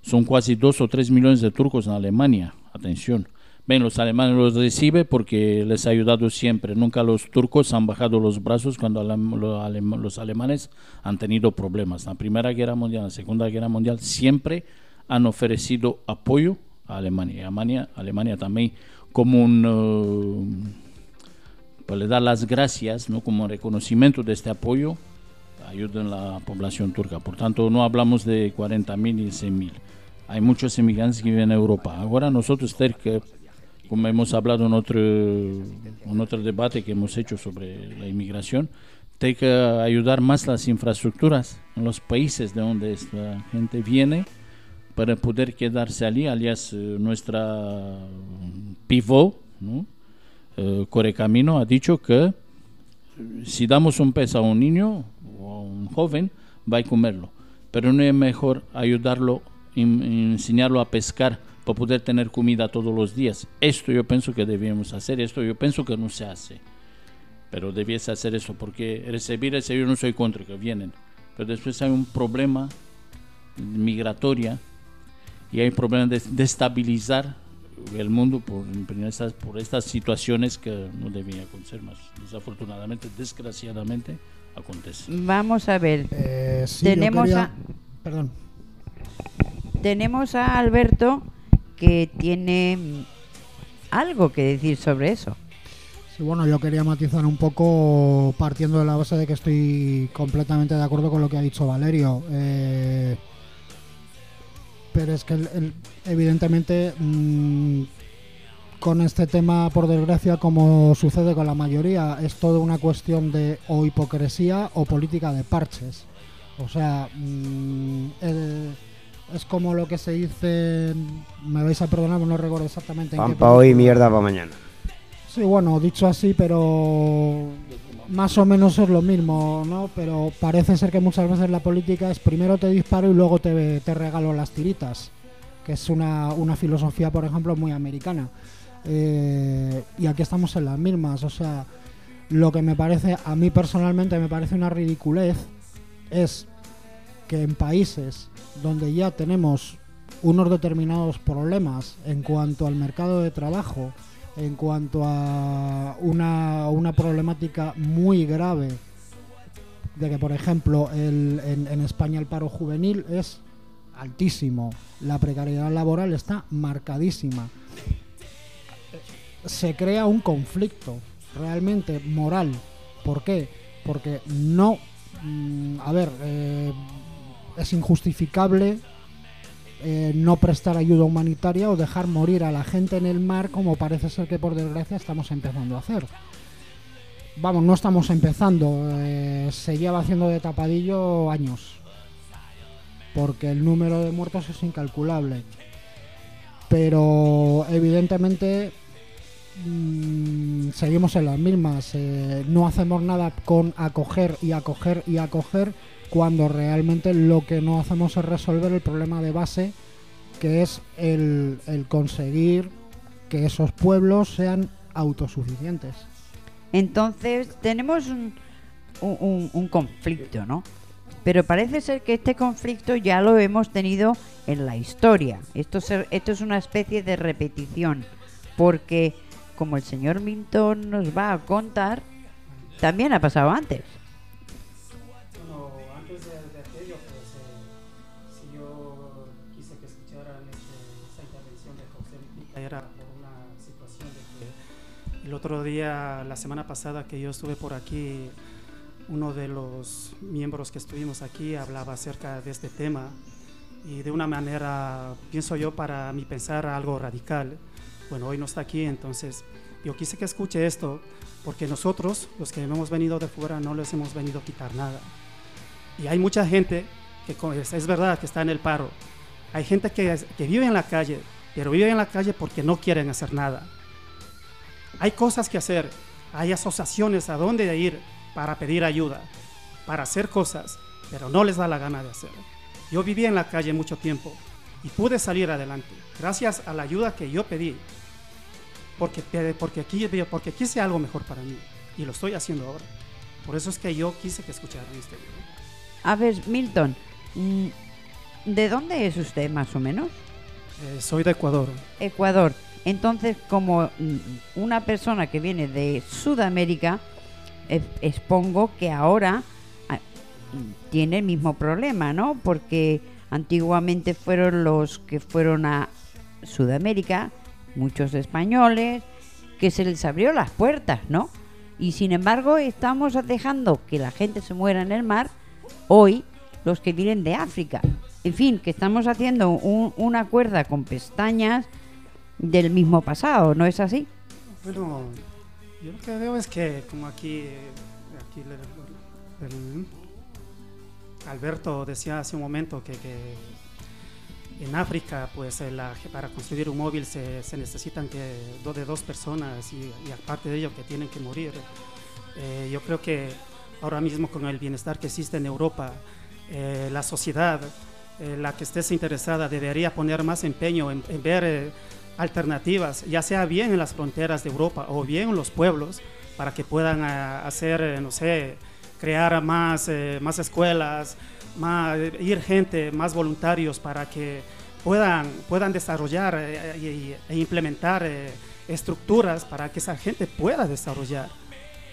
Son casi 2 o 3 millones de turcos en Alemania, atención. Ven, los alemanes los reciben porque les ha ayudado siempre. Nunca los turcos han bajado los brazos cuando los alemanes han tenido problemas. La Primera Guerra Mundial, la Segunda Guerra Mundial, siempre han ofrecido apoyo a Alemania. Alemania, Alemania también como un... eh, pues le dar las gracias ¿no? como reconocimiento de este apoyo, ayuda en la población turca. Por tanto, no hablamos de 40.000 y 100.000. Hay muchos inmigrantes que viven en Europa. Ahora nosotros, cerca, como hemos hablado en otro, en otro debate que hemos hecho sobre la inmigración, hay que ayudar más las infraestructuras en los países de donde esta gente viene para poder quedarse allí, alias eh, nuestra pivot, ¿no? Eh, Correcamino ha dicho que eh, si damos un pez a un niño o a un joven, va a comerlo. Pero no es mejor ayudarlo, en- enseñarlo a pescar para poder tener comida todos los días. Esto yo pienso que debemos hacer, esto yo pienso que no se hace. Pero debiese hacer eso, porque recibir ese yo no soy contra que vienen. Pero después hay un problema migratoria y hay un problema de destabilizar el mundo por, por estas, por estas situaciones que no debían acontecer más. Desafortunadamente, desgraciadamente, acontece. Vamos a ver. Eh, sí, tenemos, quería- a, Perdón. tenemos a Alberto que tiene algo que decir sobre eso. Sí, bueno, yo quería matizar un poco partiendo de la base de que estoy completamente de acuerdo con lo que ha dicho Valerio. Eh, pero es que el- el- evidentemente mm, con este tema, por desgracia, como sucede con la mayoría, es toda una cuestión de o hipocresía o política de parches. O sea, mm, el- es como lo que se dice, me vais a perdonar, no recuerdo exactamente en qué hoy, mierda para mañana. Sí, bueno, dicho así, pero más o menos es lo mismo, ¿no? Pero parece ser que muchas veces la política es primero te disparo y luego te, te regalo las tiritas, que es una, una filosofía, por ejemplo, muy americana. Eh, y aquí estamos en las mismas, o sea, lo que me parece, a mí personalmente me parece una ridiculez, es que en países donde ya tenemos unos determinados problemas en cuanto al mercado de trabajo, en cuanto a una, una problemática muy grave de que, por ejemplo, el- en, en España el paro juvenil es altísimo, la precariedad laboral está marcadísima. Se crea un conflicto realmente moral. ¿Por qué? Porque no, mm, a ver, eh, es injustificable eh, no prestar ayuda humanitaria o dejar morir a la gente en el mar como parece ser que por desgracia estamos empezando a hacer. Vamos, no estamos empezando, eh, se lleva haciendo de tapadillo años, porque el número de muertos es incalculable. Pero evidentemente mm, seguimos en las mismas, eh, no hacemos nada con acoger y acoger y acoger cuando realmente lo que no hacemos es resolver el problema de base, que es el, conseguir que esos pueblos sean autosuficientes. Entonces tenemos un, un- un- conflicto, ¿no? Pero parece ser que este conflicto ya lo hemos tenido en la historia. Esto, se- esto es una especie de repetición, porque como el señor Minton nos va a contar, también ha pasado antes. Otro día, la semana pasada que yo estuve por aquí, uno de los miembros que estuvimos aquí hablaba acerca de este tema y de una manera, pienso yo, para mi pensar algo radical. Bueno, hoy no está aquí, entonces yo quise que escuche esto porque nosotros, los que hemos venido de fuera, no les hemos venido a quitar nada. Y hay mucha gente que es, verdad que está en el paro. Hay gente que, que vive en la calle, pero vive en la calle porque no quieren hacer nada. Hay cosas que hacer, hay asociaciones a dónde ir para pedir ayuda, para hacer cosas, pero no les da la gana de hacer. Yo viví en la calle mucho tiempo y pude salir adelante gracias a la ayuda que yo pedí, porque, porque, aquí, porque quise algo mejor para mí y lo estoy haciendo ahora. Por eso es que yo quise que escucharan este video. A ver, Milton, mm, ¿de dónde es usted más o menos? Eh, soy de Ecuador. Ecuador. Entonces, como mm, una persona que viene de Sudamérica, eh, expongo que ahora ah, tiene el mismo problema, ¿no? Porque antiguamente fueron los que fueron a Sudamérica, muchos españoles, que se les abrió las puertas, ¿no? Y sin embargo estamos dejando que la gente se muera en el mar hoy los que vienen de África. En fin, que estamos haciendo un- una cuerda con pestañas del mismo pasado, ¿no es así? Bueno, yo lo que veo es que como aquí, eh, aquí le- el- Alberto decía hace un momento que, que en África, pues eh, la- para construir un móvil se, se necesitan que do- de dos personas y, y aparte de ello que tienen que morir. Eh, yo creo que ahora mismo con el bienestar que existe en Europa, eh, la sociedad, eh, la que estés interesada, debería poner más empeño en, en ver eh, alternativas, ya sea bien en las fronteras de Europa o bien en los pueblos, para que puedan ah, hacer, eh, no sé, crear más, eh, más escuelas, más, ir gente, más voluntarios para que puedan, puedan desarrollar eh, e implementar eh, estructuras para que esa gente pueda desarrollar.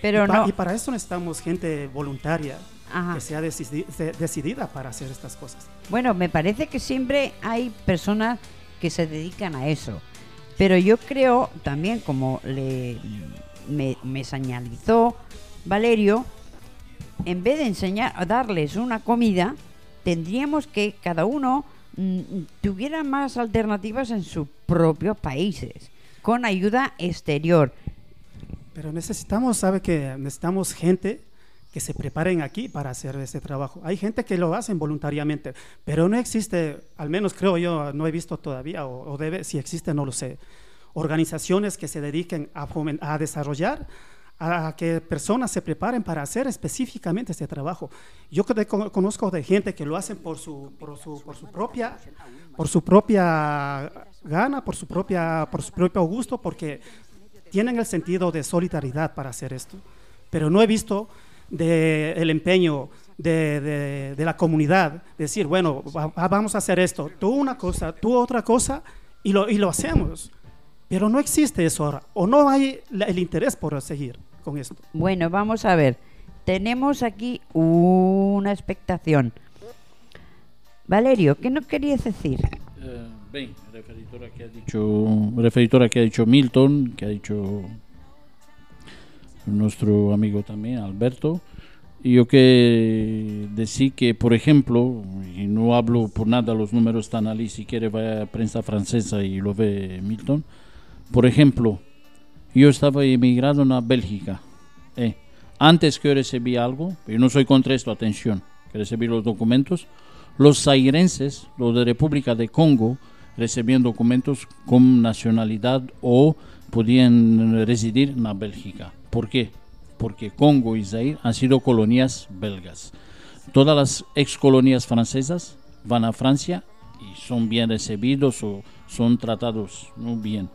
Pero y, pa- no- y para eso necesitamos gente voluntaria Ajá. que sea decidi- de- decidida para hacer estas cosas. Bueno, me parece que siempre hay personas que se dedican a eso. Pero yo creo también, como le, me, me señalizó Valerio, en vez de enseñar a darles una comida, tendríamos que cada uno mm, tuviera más alternativas en sus propios países, con ayuda exterior. Pero necesitamos, ¿sabe que Necesitamos gente que se preparen aquí para hacer ese trabajo. Hay gente que lo hacen voluntariamente, pero no existe, al menos creo yo, no he visto todavía, o, o debe, si existe, no lo sé, organizaciones que se dediquen a, a desarrollar, a que personas se preparen para hacer específicamente este trabajo. Yo conozco de gente que lo hacen por su, por su, por su propia, por su propia gana, por su propia, por su propio gusto, porque tienen el sentido de solidaridad para hacer esto. Pero no he visto de el empeño de, de- de la comunidad, decir, bueno, va- va- vamos a hacer esto, tú una cosa, tú otra cosa, y lo, y lo hacemos. Pero no existe eso ahora, o no hay la- el interés por seguir con esto. Bueno, vamos a ver. Tenemos aquí una expectación. Valerio, ¿qué nos querías decir? Eh, referitor a que ha dicho, referitor a que ha dicho Milton, que ha dicho nuestro amigo también, Alberto, y yo que decir que, por ejemplo, y no hablo por nada, los números están ahí, si quiere vaya a prensa francesa y lo ve Milton, por ejemplo, yo estaba emigrado en Bélgica, eh, antes que recibí algo, yo no soy contra esto, atención, que recibí los documentos, los zairenses, los de República de Congo, recibían documentos con nacionalidad o podían residir en Bélgica. ¿Por qué? Porque Congo y Zaire han sido colonias belgas. Todas las ex colonias francesas van a Francia y son bien recibidos o son tratados muy bien.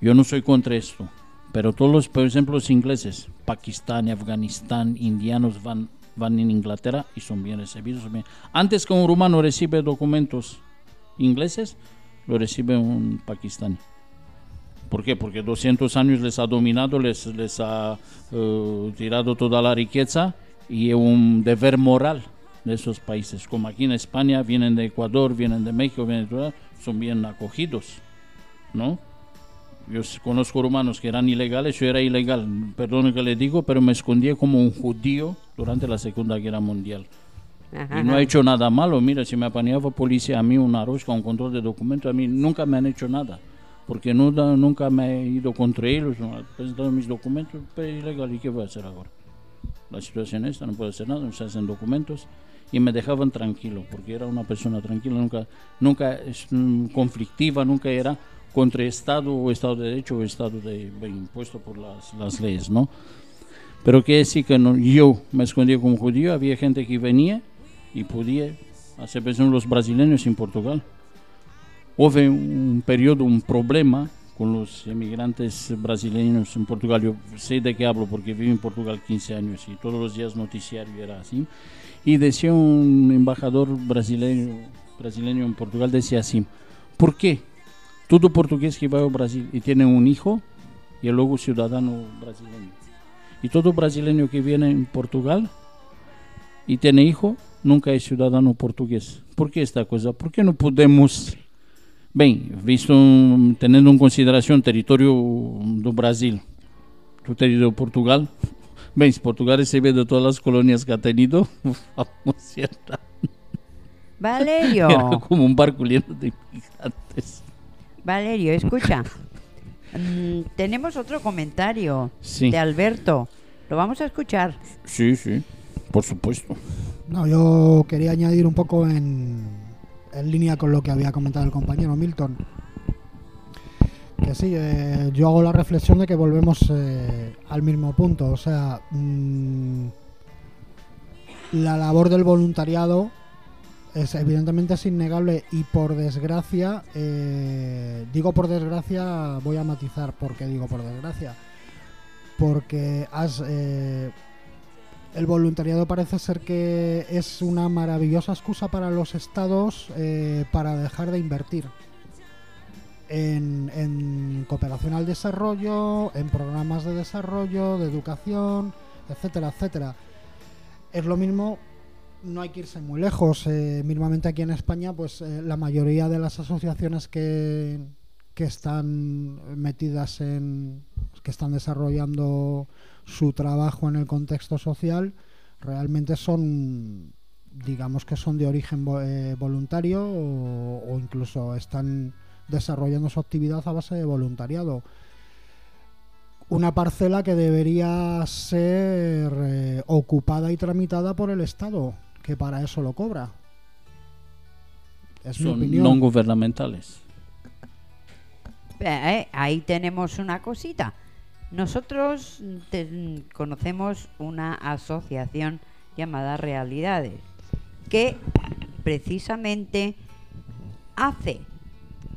Yo no soy contra esto, pero todos los, por ejemplo, los ingleses, Pakistán, Afganistán, indianos van, van en Inglaterra y son bien recibidos. Antes que un rumano recibe documentos ingleses, lo recibe un pakistaní. ¿Por qué? Porque 200 años les ha dominado, les, les ha eh, tirado toda la riqueza y es un deber moral de esos países. Como aquí en España, vienen de Ecuador, vienen de México, vienen de todo, son bien acogidos, ¿no? Yo conozco rumanos que eran ilegales, yo era ilegal, perdone que le digo, pero me escondí como un judío durante la Segunda Guerra Mundial. Y no he hecho nada malo, mira, si me apañaba policía a mí una rosca, un control de documentos, a mí nunca me han hecho nada. Porque nunca me he ido contra ellos, no he presentado mis documentos, pero es ilegal, ¿y qué voy a hacer ahora? La situación esta, no puedo hacer nada, no se hacen documentos. Y me dejaban tranquilo, porque era una persona tranquila, nunca, nunca es, mm, conflictiva, nunca era contra Estado o Estado de Derecho o Estado de impuesto por las, las leyes, ¿no? Pero que sí que no, yo me escondía como judío, había gente que venía y podía hacer presión los brasileños en Portugal. Hubo un periodo, un problema con los emigrantes brasileños en Portugal. Yo sé de qué hablo porque vivo en Portugal 15 años y todos los días noticiario era así. Y decía un embajador brasileño, brasileño en Portugal, decía así, ¿por qué todo portugués que va a Brasil y tiene un hijo y luego ciudadano brasileño? Y todo brasileño que viene en Portugal y tiene hijo, nunca es ciudadano portugués. ¿Por qué esta cosa? ¿Por qué no podemos, bem, visto, um, teniendo en consideración territorio do Brasil, tu territorio de Portugal, bem, si Portugal recibe de todas las colonias que ha tenido, [LAUGHS] vamos cierta. Valerio, Era como un barco lleno de inmigrantes. Valerio, escucha. [LAUGHS] Mm, tenemos otro comentario Sí. de Alberto. Lo vamos a escuchar. Sí, sí, por supuesto. No, yo quería añadir un poco en, en línea con lo que había comentado el compañero Milton. Que sí, eh, yo hago la reflexión de que volvemos eh, al mismo punto. O sea, mm, la labor del voluntariado es evidentemente es innegable y por desgracia, eh, digo por desgracia, voy a matizar por qué digo por desgracia. Porque has, el voluntariado parece ser que es una maravillosa excusa para los estados eh, para dejar de invertir en, cooperación al desarrollo, en programas de desarrollo, de educación, etcétera, etcétera. Es lo mismo, no hay que irse muy lejos. eh, mismamente aquí en España, pues eh, la mayoría de las asociaciones que, que están metidas en, que están desarrollando su trabajo en el contexto social realmente son digamos que son de origen eh, voluntario o, o incluso están desarrollando su actividad a base de voluntariado. Una parcela que debería ser eh, ocupada y tramitada por el Estado, que para eso lo cobra. Es mi Son opinión. no gubernamentales. Eh, ahí tenemos una cosita. Nosotros te- conocemos una asociación llamada Realidades, que precisamente hace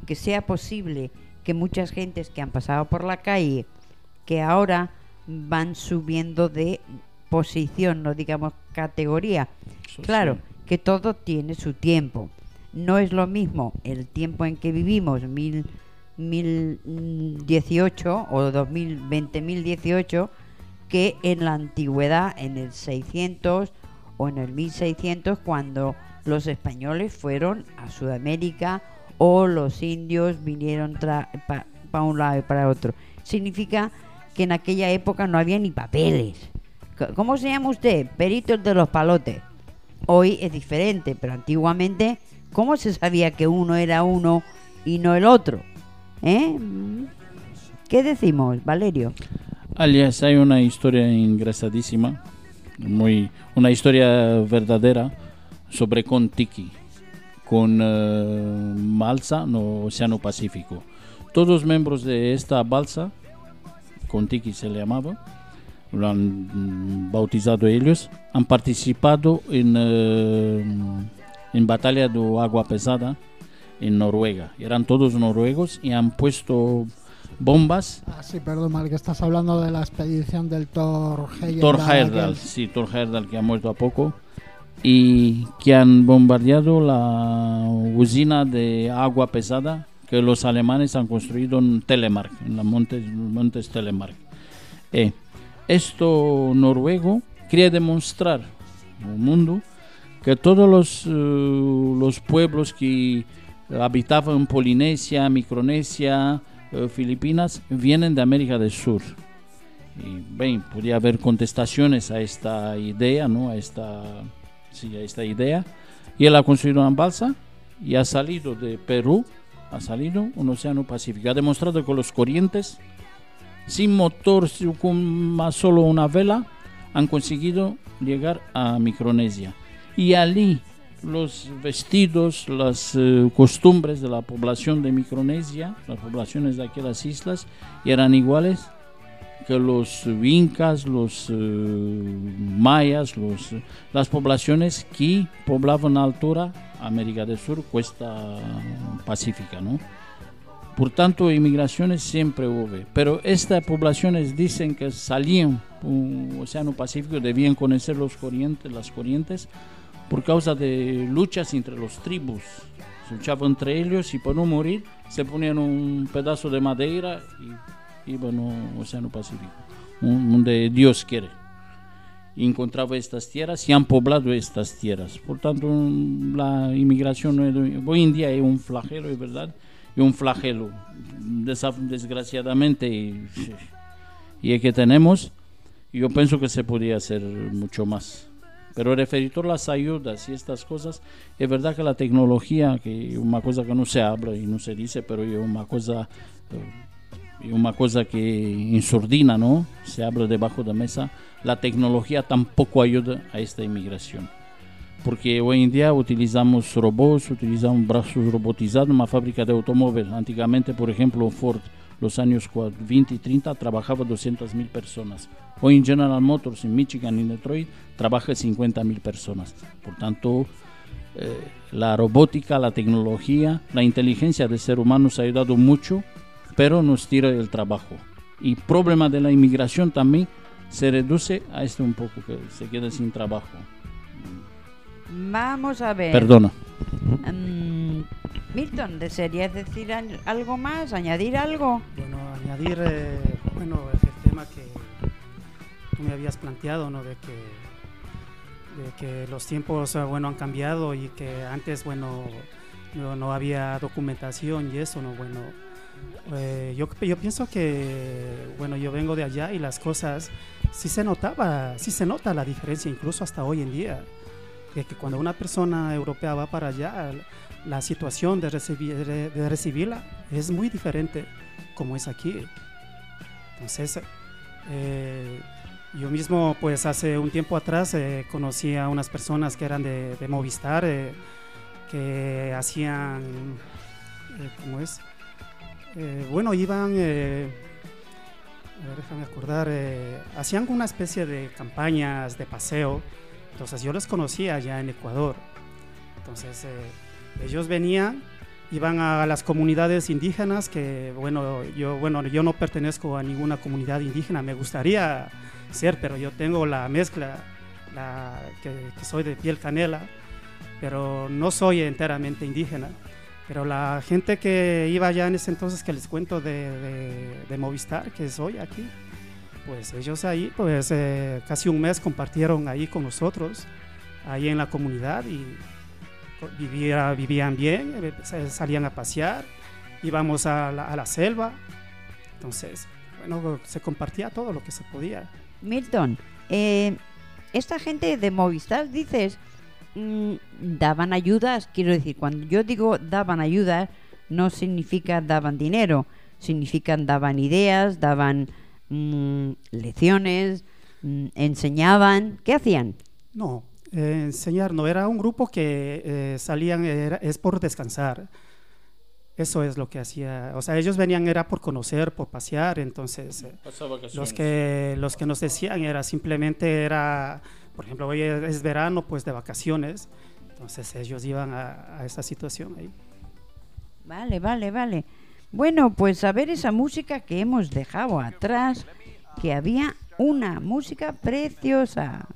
que sea posible que muchas gentes que han pasado por la calle, que ahora van subiendo de posición, no digamos categoría. Claro, que todo tiene su tiempo. No es lo mismo el tiempo en que vivimos, mil, 1018 o 2020, 1018, que en la antigüedad, en el 600 o en el 1600, cuando los españoles fueron a Sudamérica o los indios vinieron para un lado y para otro. Significa que en aquella época no había ni papeles. ¿Cómo se llama usted? Peritos de los palotes. Hoy es diferente, pero antiguamente, ¿cómo se sabía que uno era uno y no el otro? ¿Eh? ¿Qué decimos, Valerio? Alias, hay una historia ingresadísima, muy, una historia verdadera sobre Contiki, con eh, balsa no Océano Pacífico. Todos los miembros de esta balsa, Contiki se le llamaba, lo han mm, bautizado ellos, han participado en, eh, en batalla de agua pesada en Noruega. Eran todos noruegos y han puesto bombas Ah, sí, perdón, mal que estás hablando de la expedición del Thor Heyerdahl. Thor Heyerdahl, sí, Thor Heyerdahl que ha muerto a poco y que han bombardeado la usina de agua pesada que los alemanes han construido en Telemark, en los montes, montes Telemark. Eh, esto noruego quería demostrar al mundo que todos los, eh, los pueblos que habitaban en Polinesia, Micronesia, eh, Filipinas, vienen de América del Sur. Y bien, podía haber contestaciones a esta idea, ¿no? A esta, sí, a esta idea. Y él ha construido una balsa y ha salido de Perú, ha salido un océano Pacífico. Ha demostrado que los corrientes, sin motor, con solo una vela, han conseguido llegar a Micronesia. Y allí los vestidos, las eh, costumbres de la población de Micronesia, las poblaciones de aquellas islas, eran iguales que los incas, los eh, mayas, los, las poblaciones que poblaban a altura América del Sur, cuesta pacífica, ¿no? Por tanto, inmigraciones siempre hubo, pero estas poblaciones dicen que salían un Océano Pacífico, debían conocer los corrientes, las corrientes, por causa de luchas entre los tribus. Se luchaban entre ellos y para no morir se ponían un pedazo de madera y iban al Océano Pacífico, donde Dios quiere. Y encontraba estas tierras y han poblado estas tierras. Por tanto, la inmigración hoy en día es un flagelo, es verdad, y un flagelo. Desgraciadamente, y, y es que tenemos, yo pienso que se podía hacer mucho más. Pero referido a las ayudas y estas cosas, es verdad que la tecnología, que una cosa que no se habla y no se dice, pero es una cosa, eh, una cosa que en sordina, ¿no? Se habla debajo de la mesa. La tecnología tampoco ayuda a esta inmigración. Porque hoy en día utilizamos robots, utilizamos brazos robotizados una fábrica de automóvil. Antiguamente, por ejemplo, Ford, los años 40, 20 y 30, trabajaba 200.000 personas. Hoy en General Motors, en Michigan y Detroit, trabaja 50.000 personas. Por tanto, eh, la robótica, la tecnología, la inteligencia del ser humano nos ha ayudado mucho, pero nos tira el trabajo. Y problema de la inmigración también se reduce a este un poco, que se queda sin trabajo. Vamos a ver. Perdona. Mm, Milton, ¿desearías decir al- algo más? ¿Añadir algo? Bueno, añadir, eh, bueno, el tema que tú me habías planteado, ¿no? De que, de que los tiempos, eh, bueno, han cambiado y que antes, bueno, no, no había documentación y eso, ¿no? Bueno, Eh, yo, yo pienso que, bueno, yo vengo de allá y las cosas, sí se notaba, sí se nota la diferencia, incluso hasta hoy en día, de que cuando una persona europea va para allá, la situación de, recibir, de recibirla es muy diferente como es aquí. Entonces, eh, yo mismo, pues hace un tiempo atrás, eh, conocí a unas personas que eran de, Movistar, eh, que hacían, eh, ¿cómo es? Bueno, iban, déjame acordar, hacían una especie de campañas de paseo. Entonces yo los conocía allá en Ecuador. Entonces ellos venían, iban a las comunidades indígenas, que bueno yo, bueno, yo no pertenezco a ninguna comunidad indígena, me gustaría ser, pero yo tengo la mezcla, la, que, que soy de piel canela, pero no soy enteramente indígena. Pero la gente que iba allá en ese entonces, que les cuento de, de- de Movistar, que soy aquí, pues ellos ahí, pues eh, casi un mes compartieron ahí con nosotros, ahí en la comunidad y vivía- vivían bien, eh, salían a pasear, íbamos a la, a la selva, entonces, bueno, se compartía todo lo que se podía. Milton, eh, esta gente de Movistar, dices, mm, daban ayudas, quiero decir, cuando yo digo daban ayudas, no significa daban dinero, significan daban ideas, daban mm, lecciones, mm, enseñaban, ¿qué hacían? No, eh, enseñar no, era un grupo que eh, salían, era- es por descansar. Eso es lo que hacía. O sea, ellos venían era por conocer, por pasear, entonces eh, los que los que nos decían era simplemente era, por ejemplo, hoy es es verano, pues de vacaciones. Entonces ellos iban a, a esa situación ahí. Vale, vale, vale. Bueno, pues a ver esa música que hemos dejado atrás, que había una música preciosa.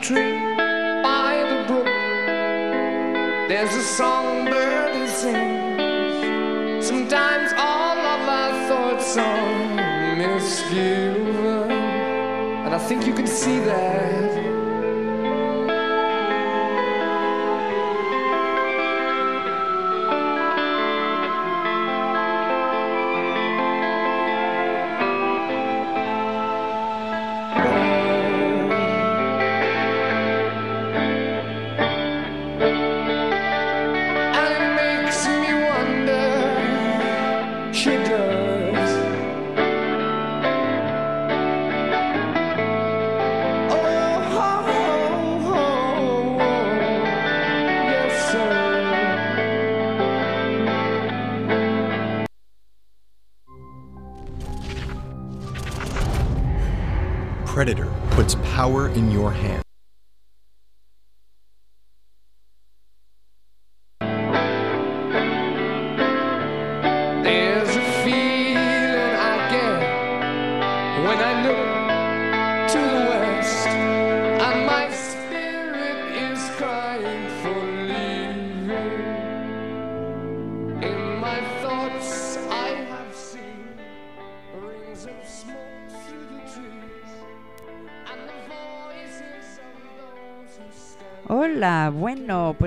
Tree by the brook, there's a songbird who sings. Sometimes all of our thoughts are misgiven, and I think you can see that.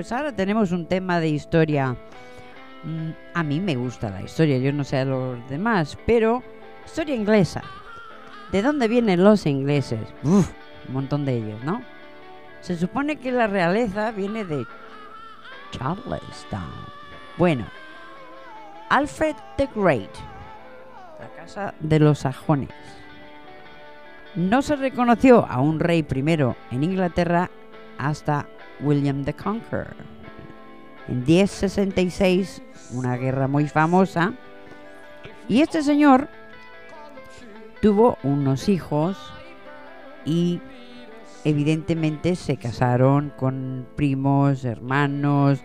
Pues ahora tenemos un tema de historia. Mm, a mí me gusta la historia, yo no sé a los demás, pero historia inglesa. ¿De dónde vienen los ingleses? Un montón de ellos, ¿no? Se supone que la realeza viene de Charlestown. Bueno, Alfred the Great, la casa de los sajones. No se reconoció a un rey primero en Inglaterra hasta William the Conqueror. En 1066, una guerra muy famosa, y este señor tuvo unos hijos y evidentemente se casaron con primos, hermanos,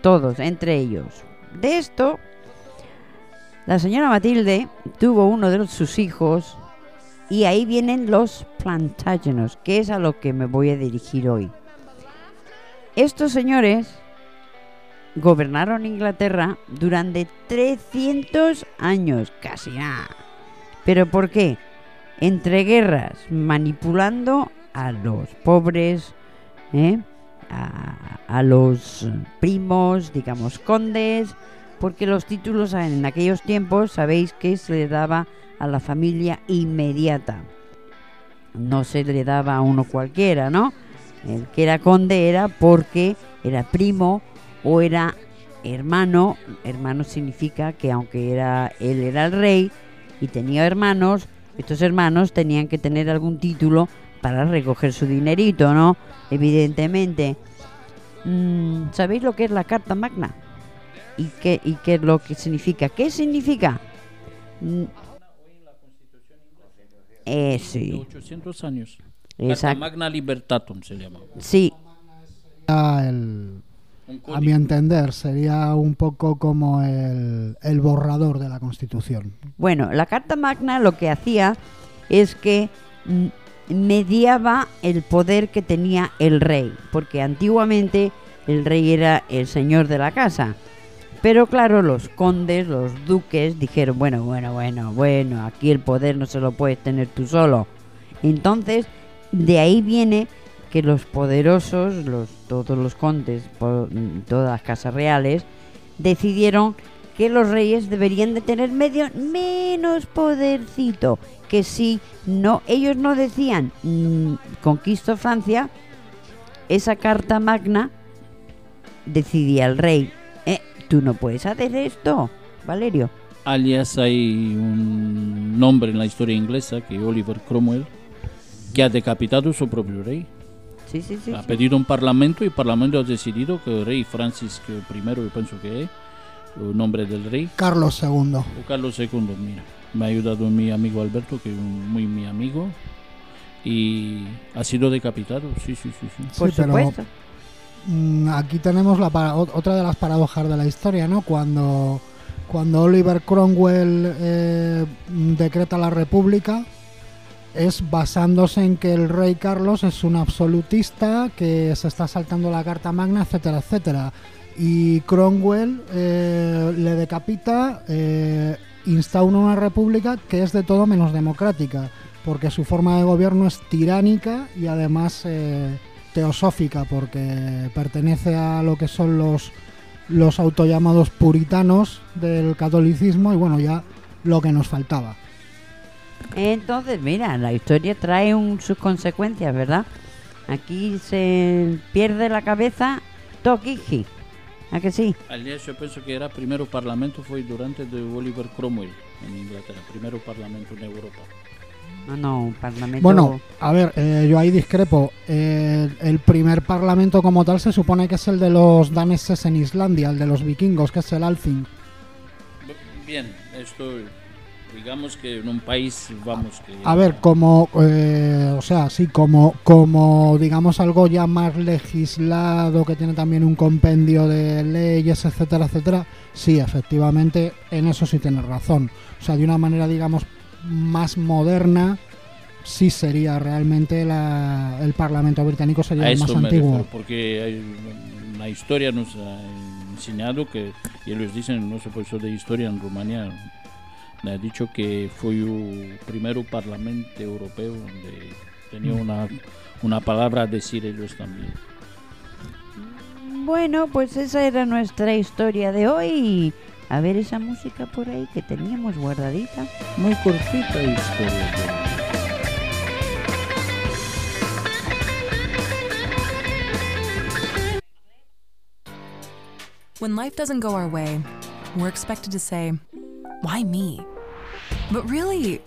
todos, entre ellos. De esto, la señora Matilde tuvo uno de sus hijos y ahí vienen los Plantagenets, que es a lo que me voy a dirigir hoy. Estos señores gobernaron Inglaterra durante 300 años, casi nada. ¿Pero por qué? Entre guerras, manipulando a los pobres, ¿eh? a, a los primos, digamos condes, porque los títulos en aquellos tiempos sabéis que se le daba a la familia inmediata. No se le daba a uno cualquiera, ¿no? El que era conde era porque era primo o era hermano. Hermano significa que aunque era él era el rey y tenía hermanos, estos hermanos tenían que tener algún título para recoger su dinerito, ¿no? Evidentemente. Mm, ¿Sabéis lo que es la Carta Magna? ¿Y qué, ¿Y qué es lo que significa? ¿Qué significa? Mm, eh, sí. 800 años. Exacto. Carta Magna Libertatum se llama. Sí, Ah, el- a mi entender, sería un poco como el, el borrador de la Constitución. Bueno, la Carta Magna lo que hacía es que mediaba el poder que tenía el rey, porque antiguamente el rey era el señor de la casa. Pero claro, los condes, los duques dijeron, bueno, bueno, bueno, bueno, aquí el poder no se lo puedes tener tú solo. Entonces, de ahí viene que los poderosos, los, todos los condes, po- todas las casas reales, decidieron que los reyes deberían de tener medio menos podercito, que si no ellos no decían mm, conquisto Francia, esa carta magna decidía el rey, eh, tú no puedes hacer esto, Valerio. Alias hay un nombre en la historia inglesa que Oliver Cromwell que ha decapitado su propio rey. Sí, sí, sí. ha sí. pedido un parlamento y el parlamento ha decidido que el rey Francis que primero yo pienso que es el nombre del rey Carlos II. o Carlos II mira me ha ayudado mi amigo Alberto que es un- muy mi amigo y ha sido decapitado sí sí sí, sí. Por Sí, pero- supuesto. Mm, Aquí tenemos la para- ot- otra de las paradojas de la historia, ¿no? Cuando, cuando Oliver Cromwell eh, decreta la República, es basándose en que el rey Carlos es un absolutista, que se está saltando la Carta Magna, etcétera, etcétera. Y Cromwell eh, le decapita, eh, instaura una república que es de todo menos democrática, porque su forma de gobierno es tiránica y además eh, teosófica, porque pertenece a lo que son los, los autollamados puritanos del catolicismo y bueno, ya lo que nos faltaba. Entonces, mira, la historia trae un, sus consecuencias, ¿verdad? Aquí se pierde la cabeza Tokiji. ¿A que sí? Aliás, yo pienso que era primero parlamento fue durante de Oliver Cromwell en Inglaterra primero parlamento en Europa No, no, un parlamento. Bueno, a ver, eh, yo ahí discrepo. Eh, el primer parlamento como tal se supone que es el de los daneses en Islandia, el de los vikingos, que es el Althing. bien esto digamos que en un país vamos que A ver, como, eh, o sea, sí, como, como digamos algo ya más legislado, que tiene también un compendio de leyes, etcétera, etcétera, sí, efectivamente, en eso sí tienes razón. O sea, de una manera, digamos, más moderna, sí sería realmente la- el Parlamento británico sería A el más me antiguo. refiero, porque hay- la historia nos ha enseñado que, y ellos dicen, nuestro profesor de historia en Rumania me ha dicho que fue el primero parlamento europeo donde tenía Mm. una, una palabra a decir ellos también. Bueno, pues esa era nuestra historia de hoy. A ver esa música por ahí que teníamos guardadita. Muy cortita historia. When life doesn't go our way, we're expected to say, Why me? But really,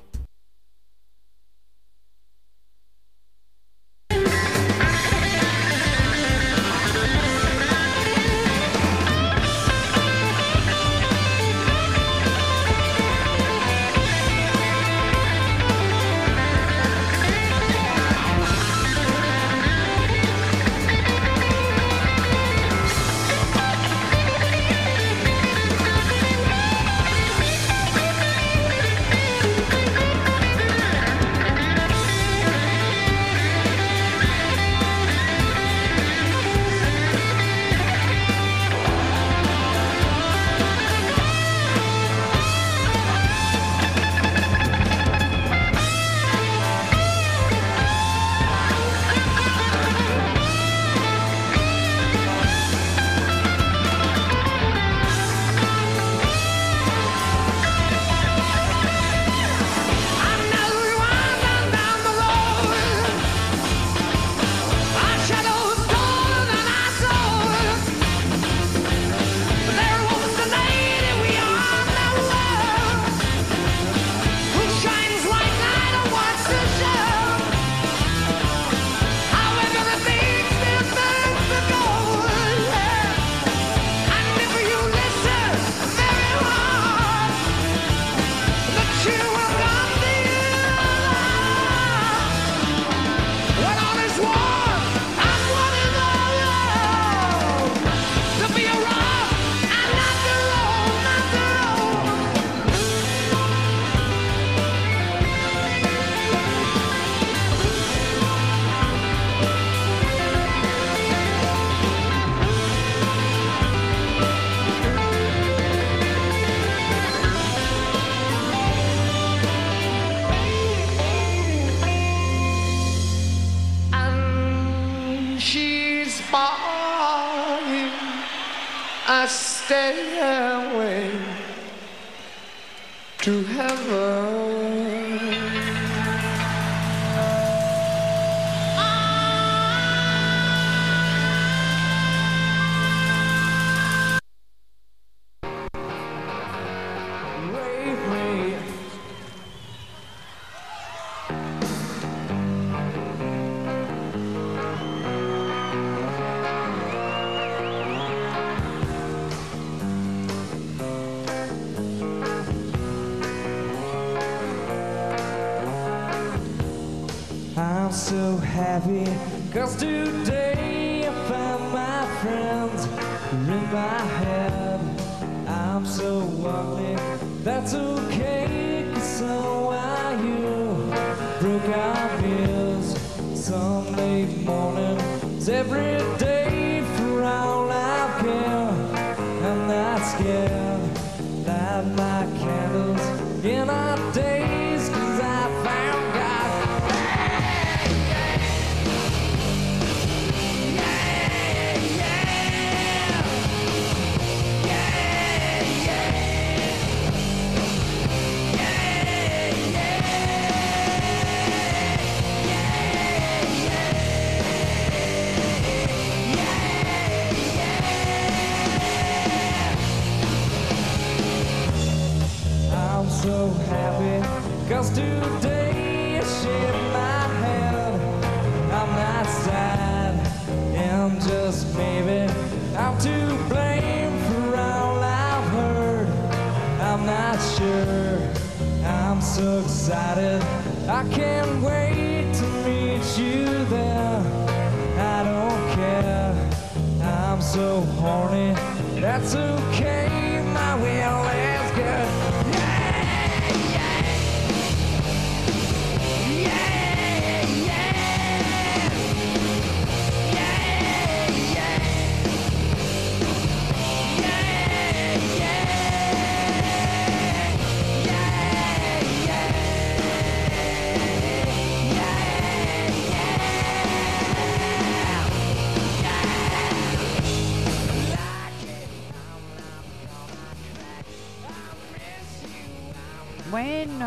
That's okay so excited. I can't wait to meet you there. I don't care. I'm so horny. That's okay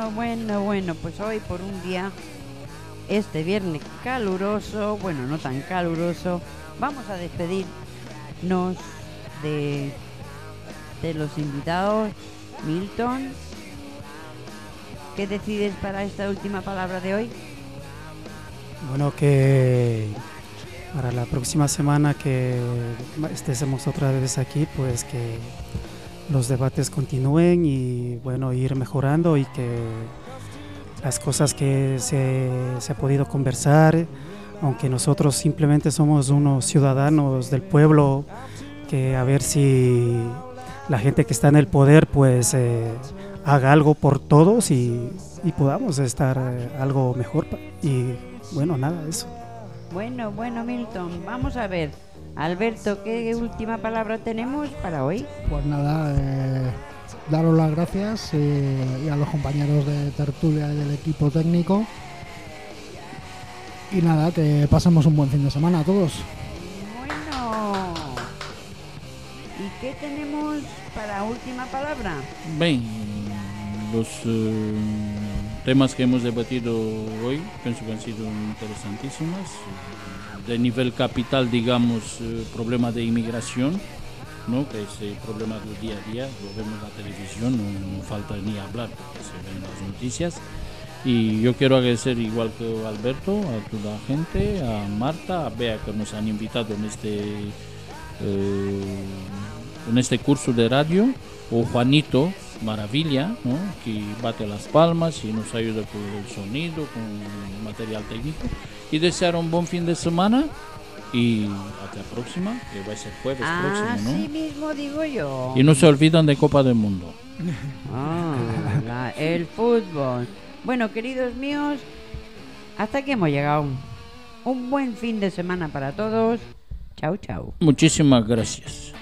Bueno, bueno, pues hoy por un día, este viernes caluroso, bueno, no tan caluroso, vamos a despedirnos de, de los invitados. Milton, ¿qué decides para esta última palabra de hoy? Bueno, que para la próxima semana que estemos otra vez aquí, pues que los debates continúen y bueno, ir mejorando y que las cosas que se, se ha podido conversar, aunque nosotros simplemente somos unos ciudadanos del pueblo, que a ver si la gente que está en el poder pues eh, haga algo por todos y, y podamos estar eh, algo mejor. Y bueno, nada, eso. Bueno, bueno, Milton, vamos a ver. Alberto, ¿qué última palabra tenemos para hoy? Pues nada, eh, daros las gracias eh, y a los compañeros de tertulia y del equipo técnico. Y nada, que pasemos un buen fin de semana a todos. Bueno. ¿Y qué tenemos para última palabra? Bem, los eh, temas que hemos debatido hoy pienso que han sido interesantísimos. De nivel capital, digamos, eh, problema de inmigración, ¿no? que es el problema del día a día, lo vemos en la televisión, no, no falta ni hablar porque se ven las noticias. Y yo quiero agradecer, igual que Alberto, a toda la gente, a Marta, a Bea que nos han invitado en este eh, en este curso de radio, o Juanito Maravilla, ¿no? que bate las palmas y nos ayuda con el sonido, con material técnico. Y desear un buen fin de semana y hasta la próxima, que va a ser jueves próximo, ¿no? Así mismo digo yo. Y no se olvidan de Copa del Mundo. [LAUGHS] Ah, la- el fútbol. Bueno, queridos míos, hasta aquí hemos llegado. Un buen fin de semana para todos. Chao, chao. Muchísimas gracias.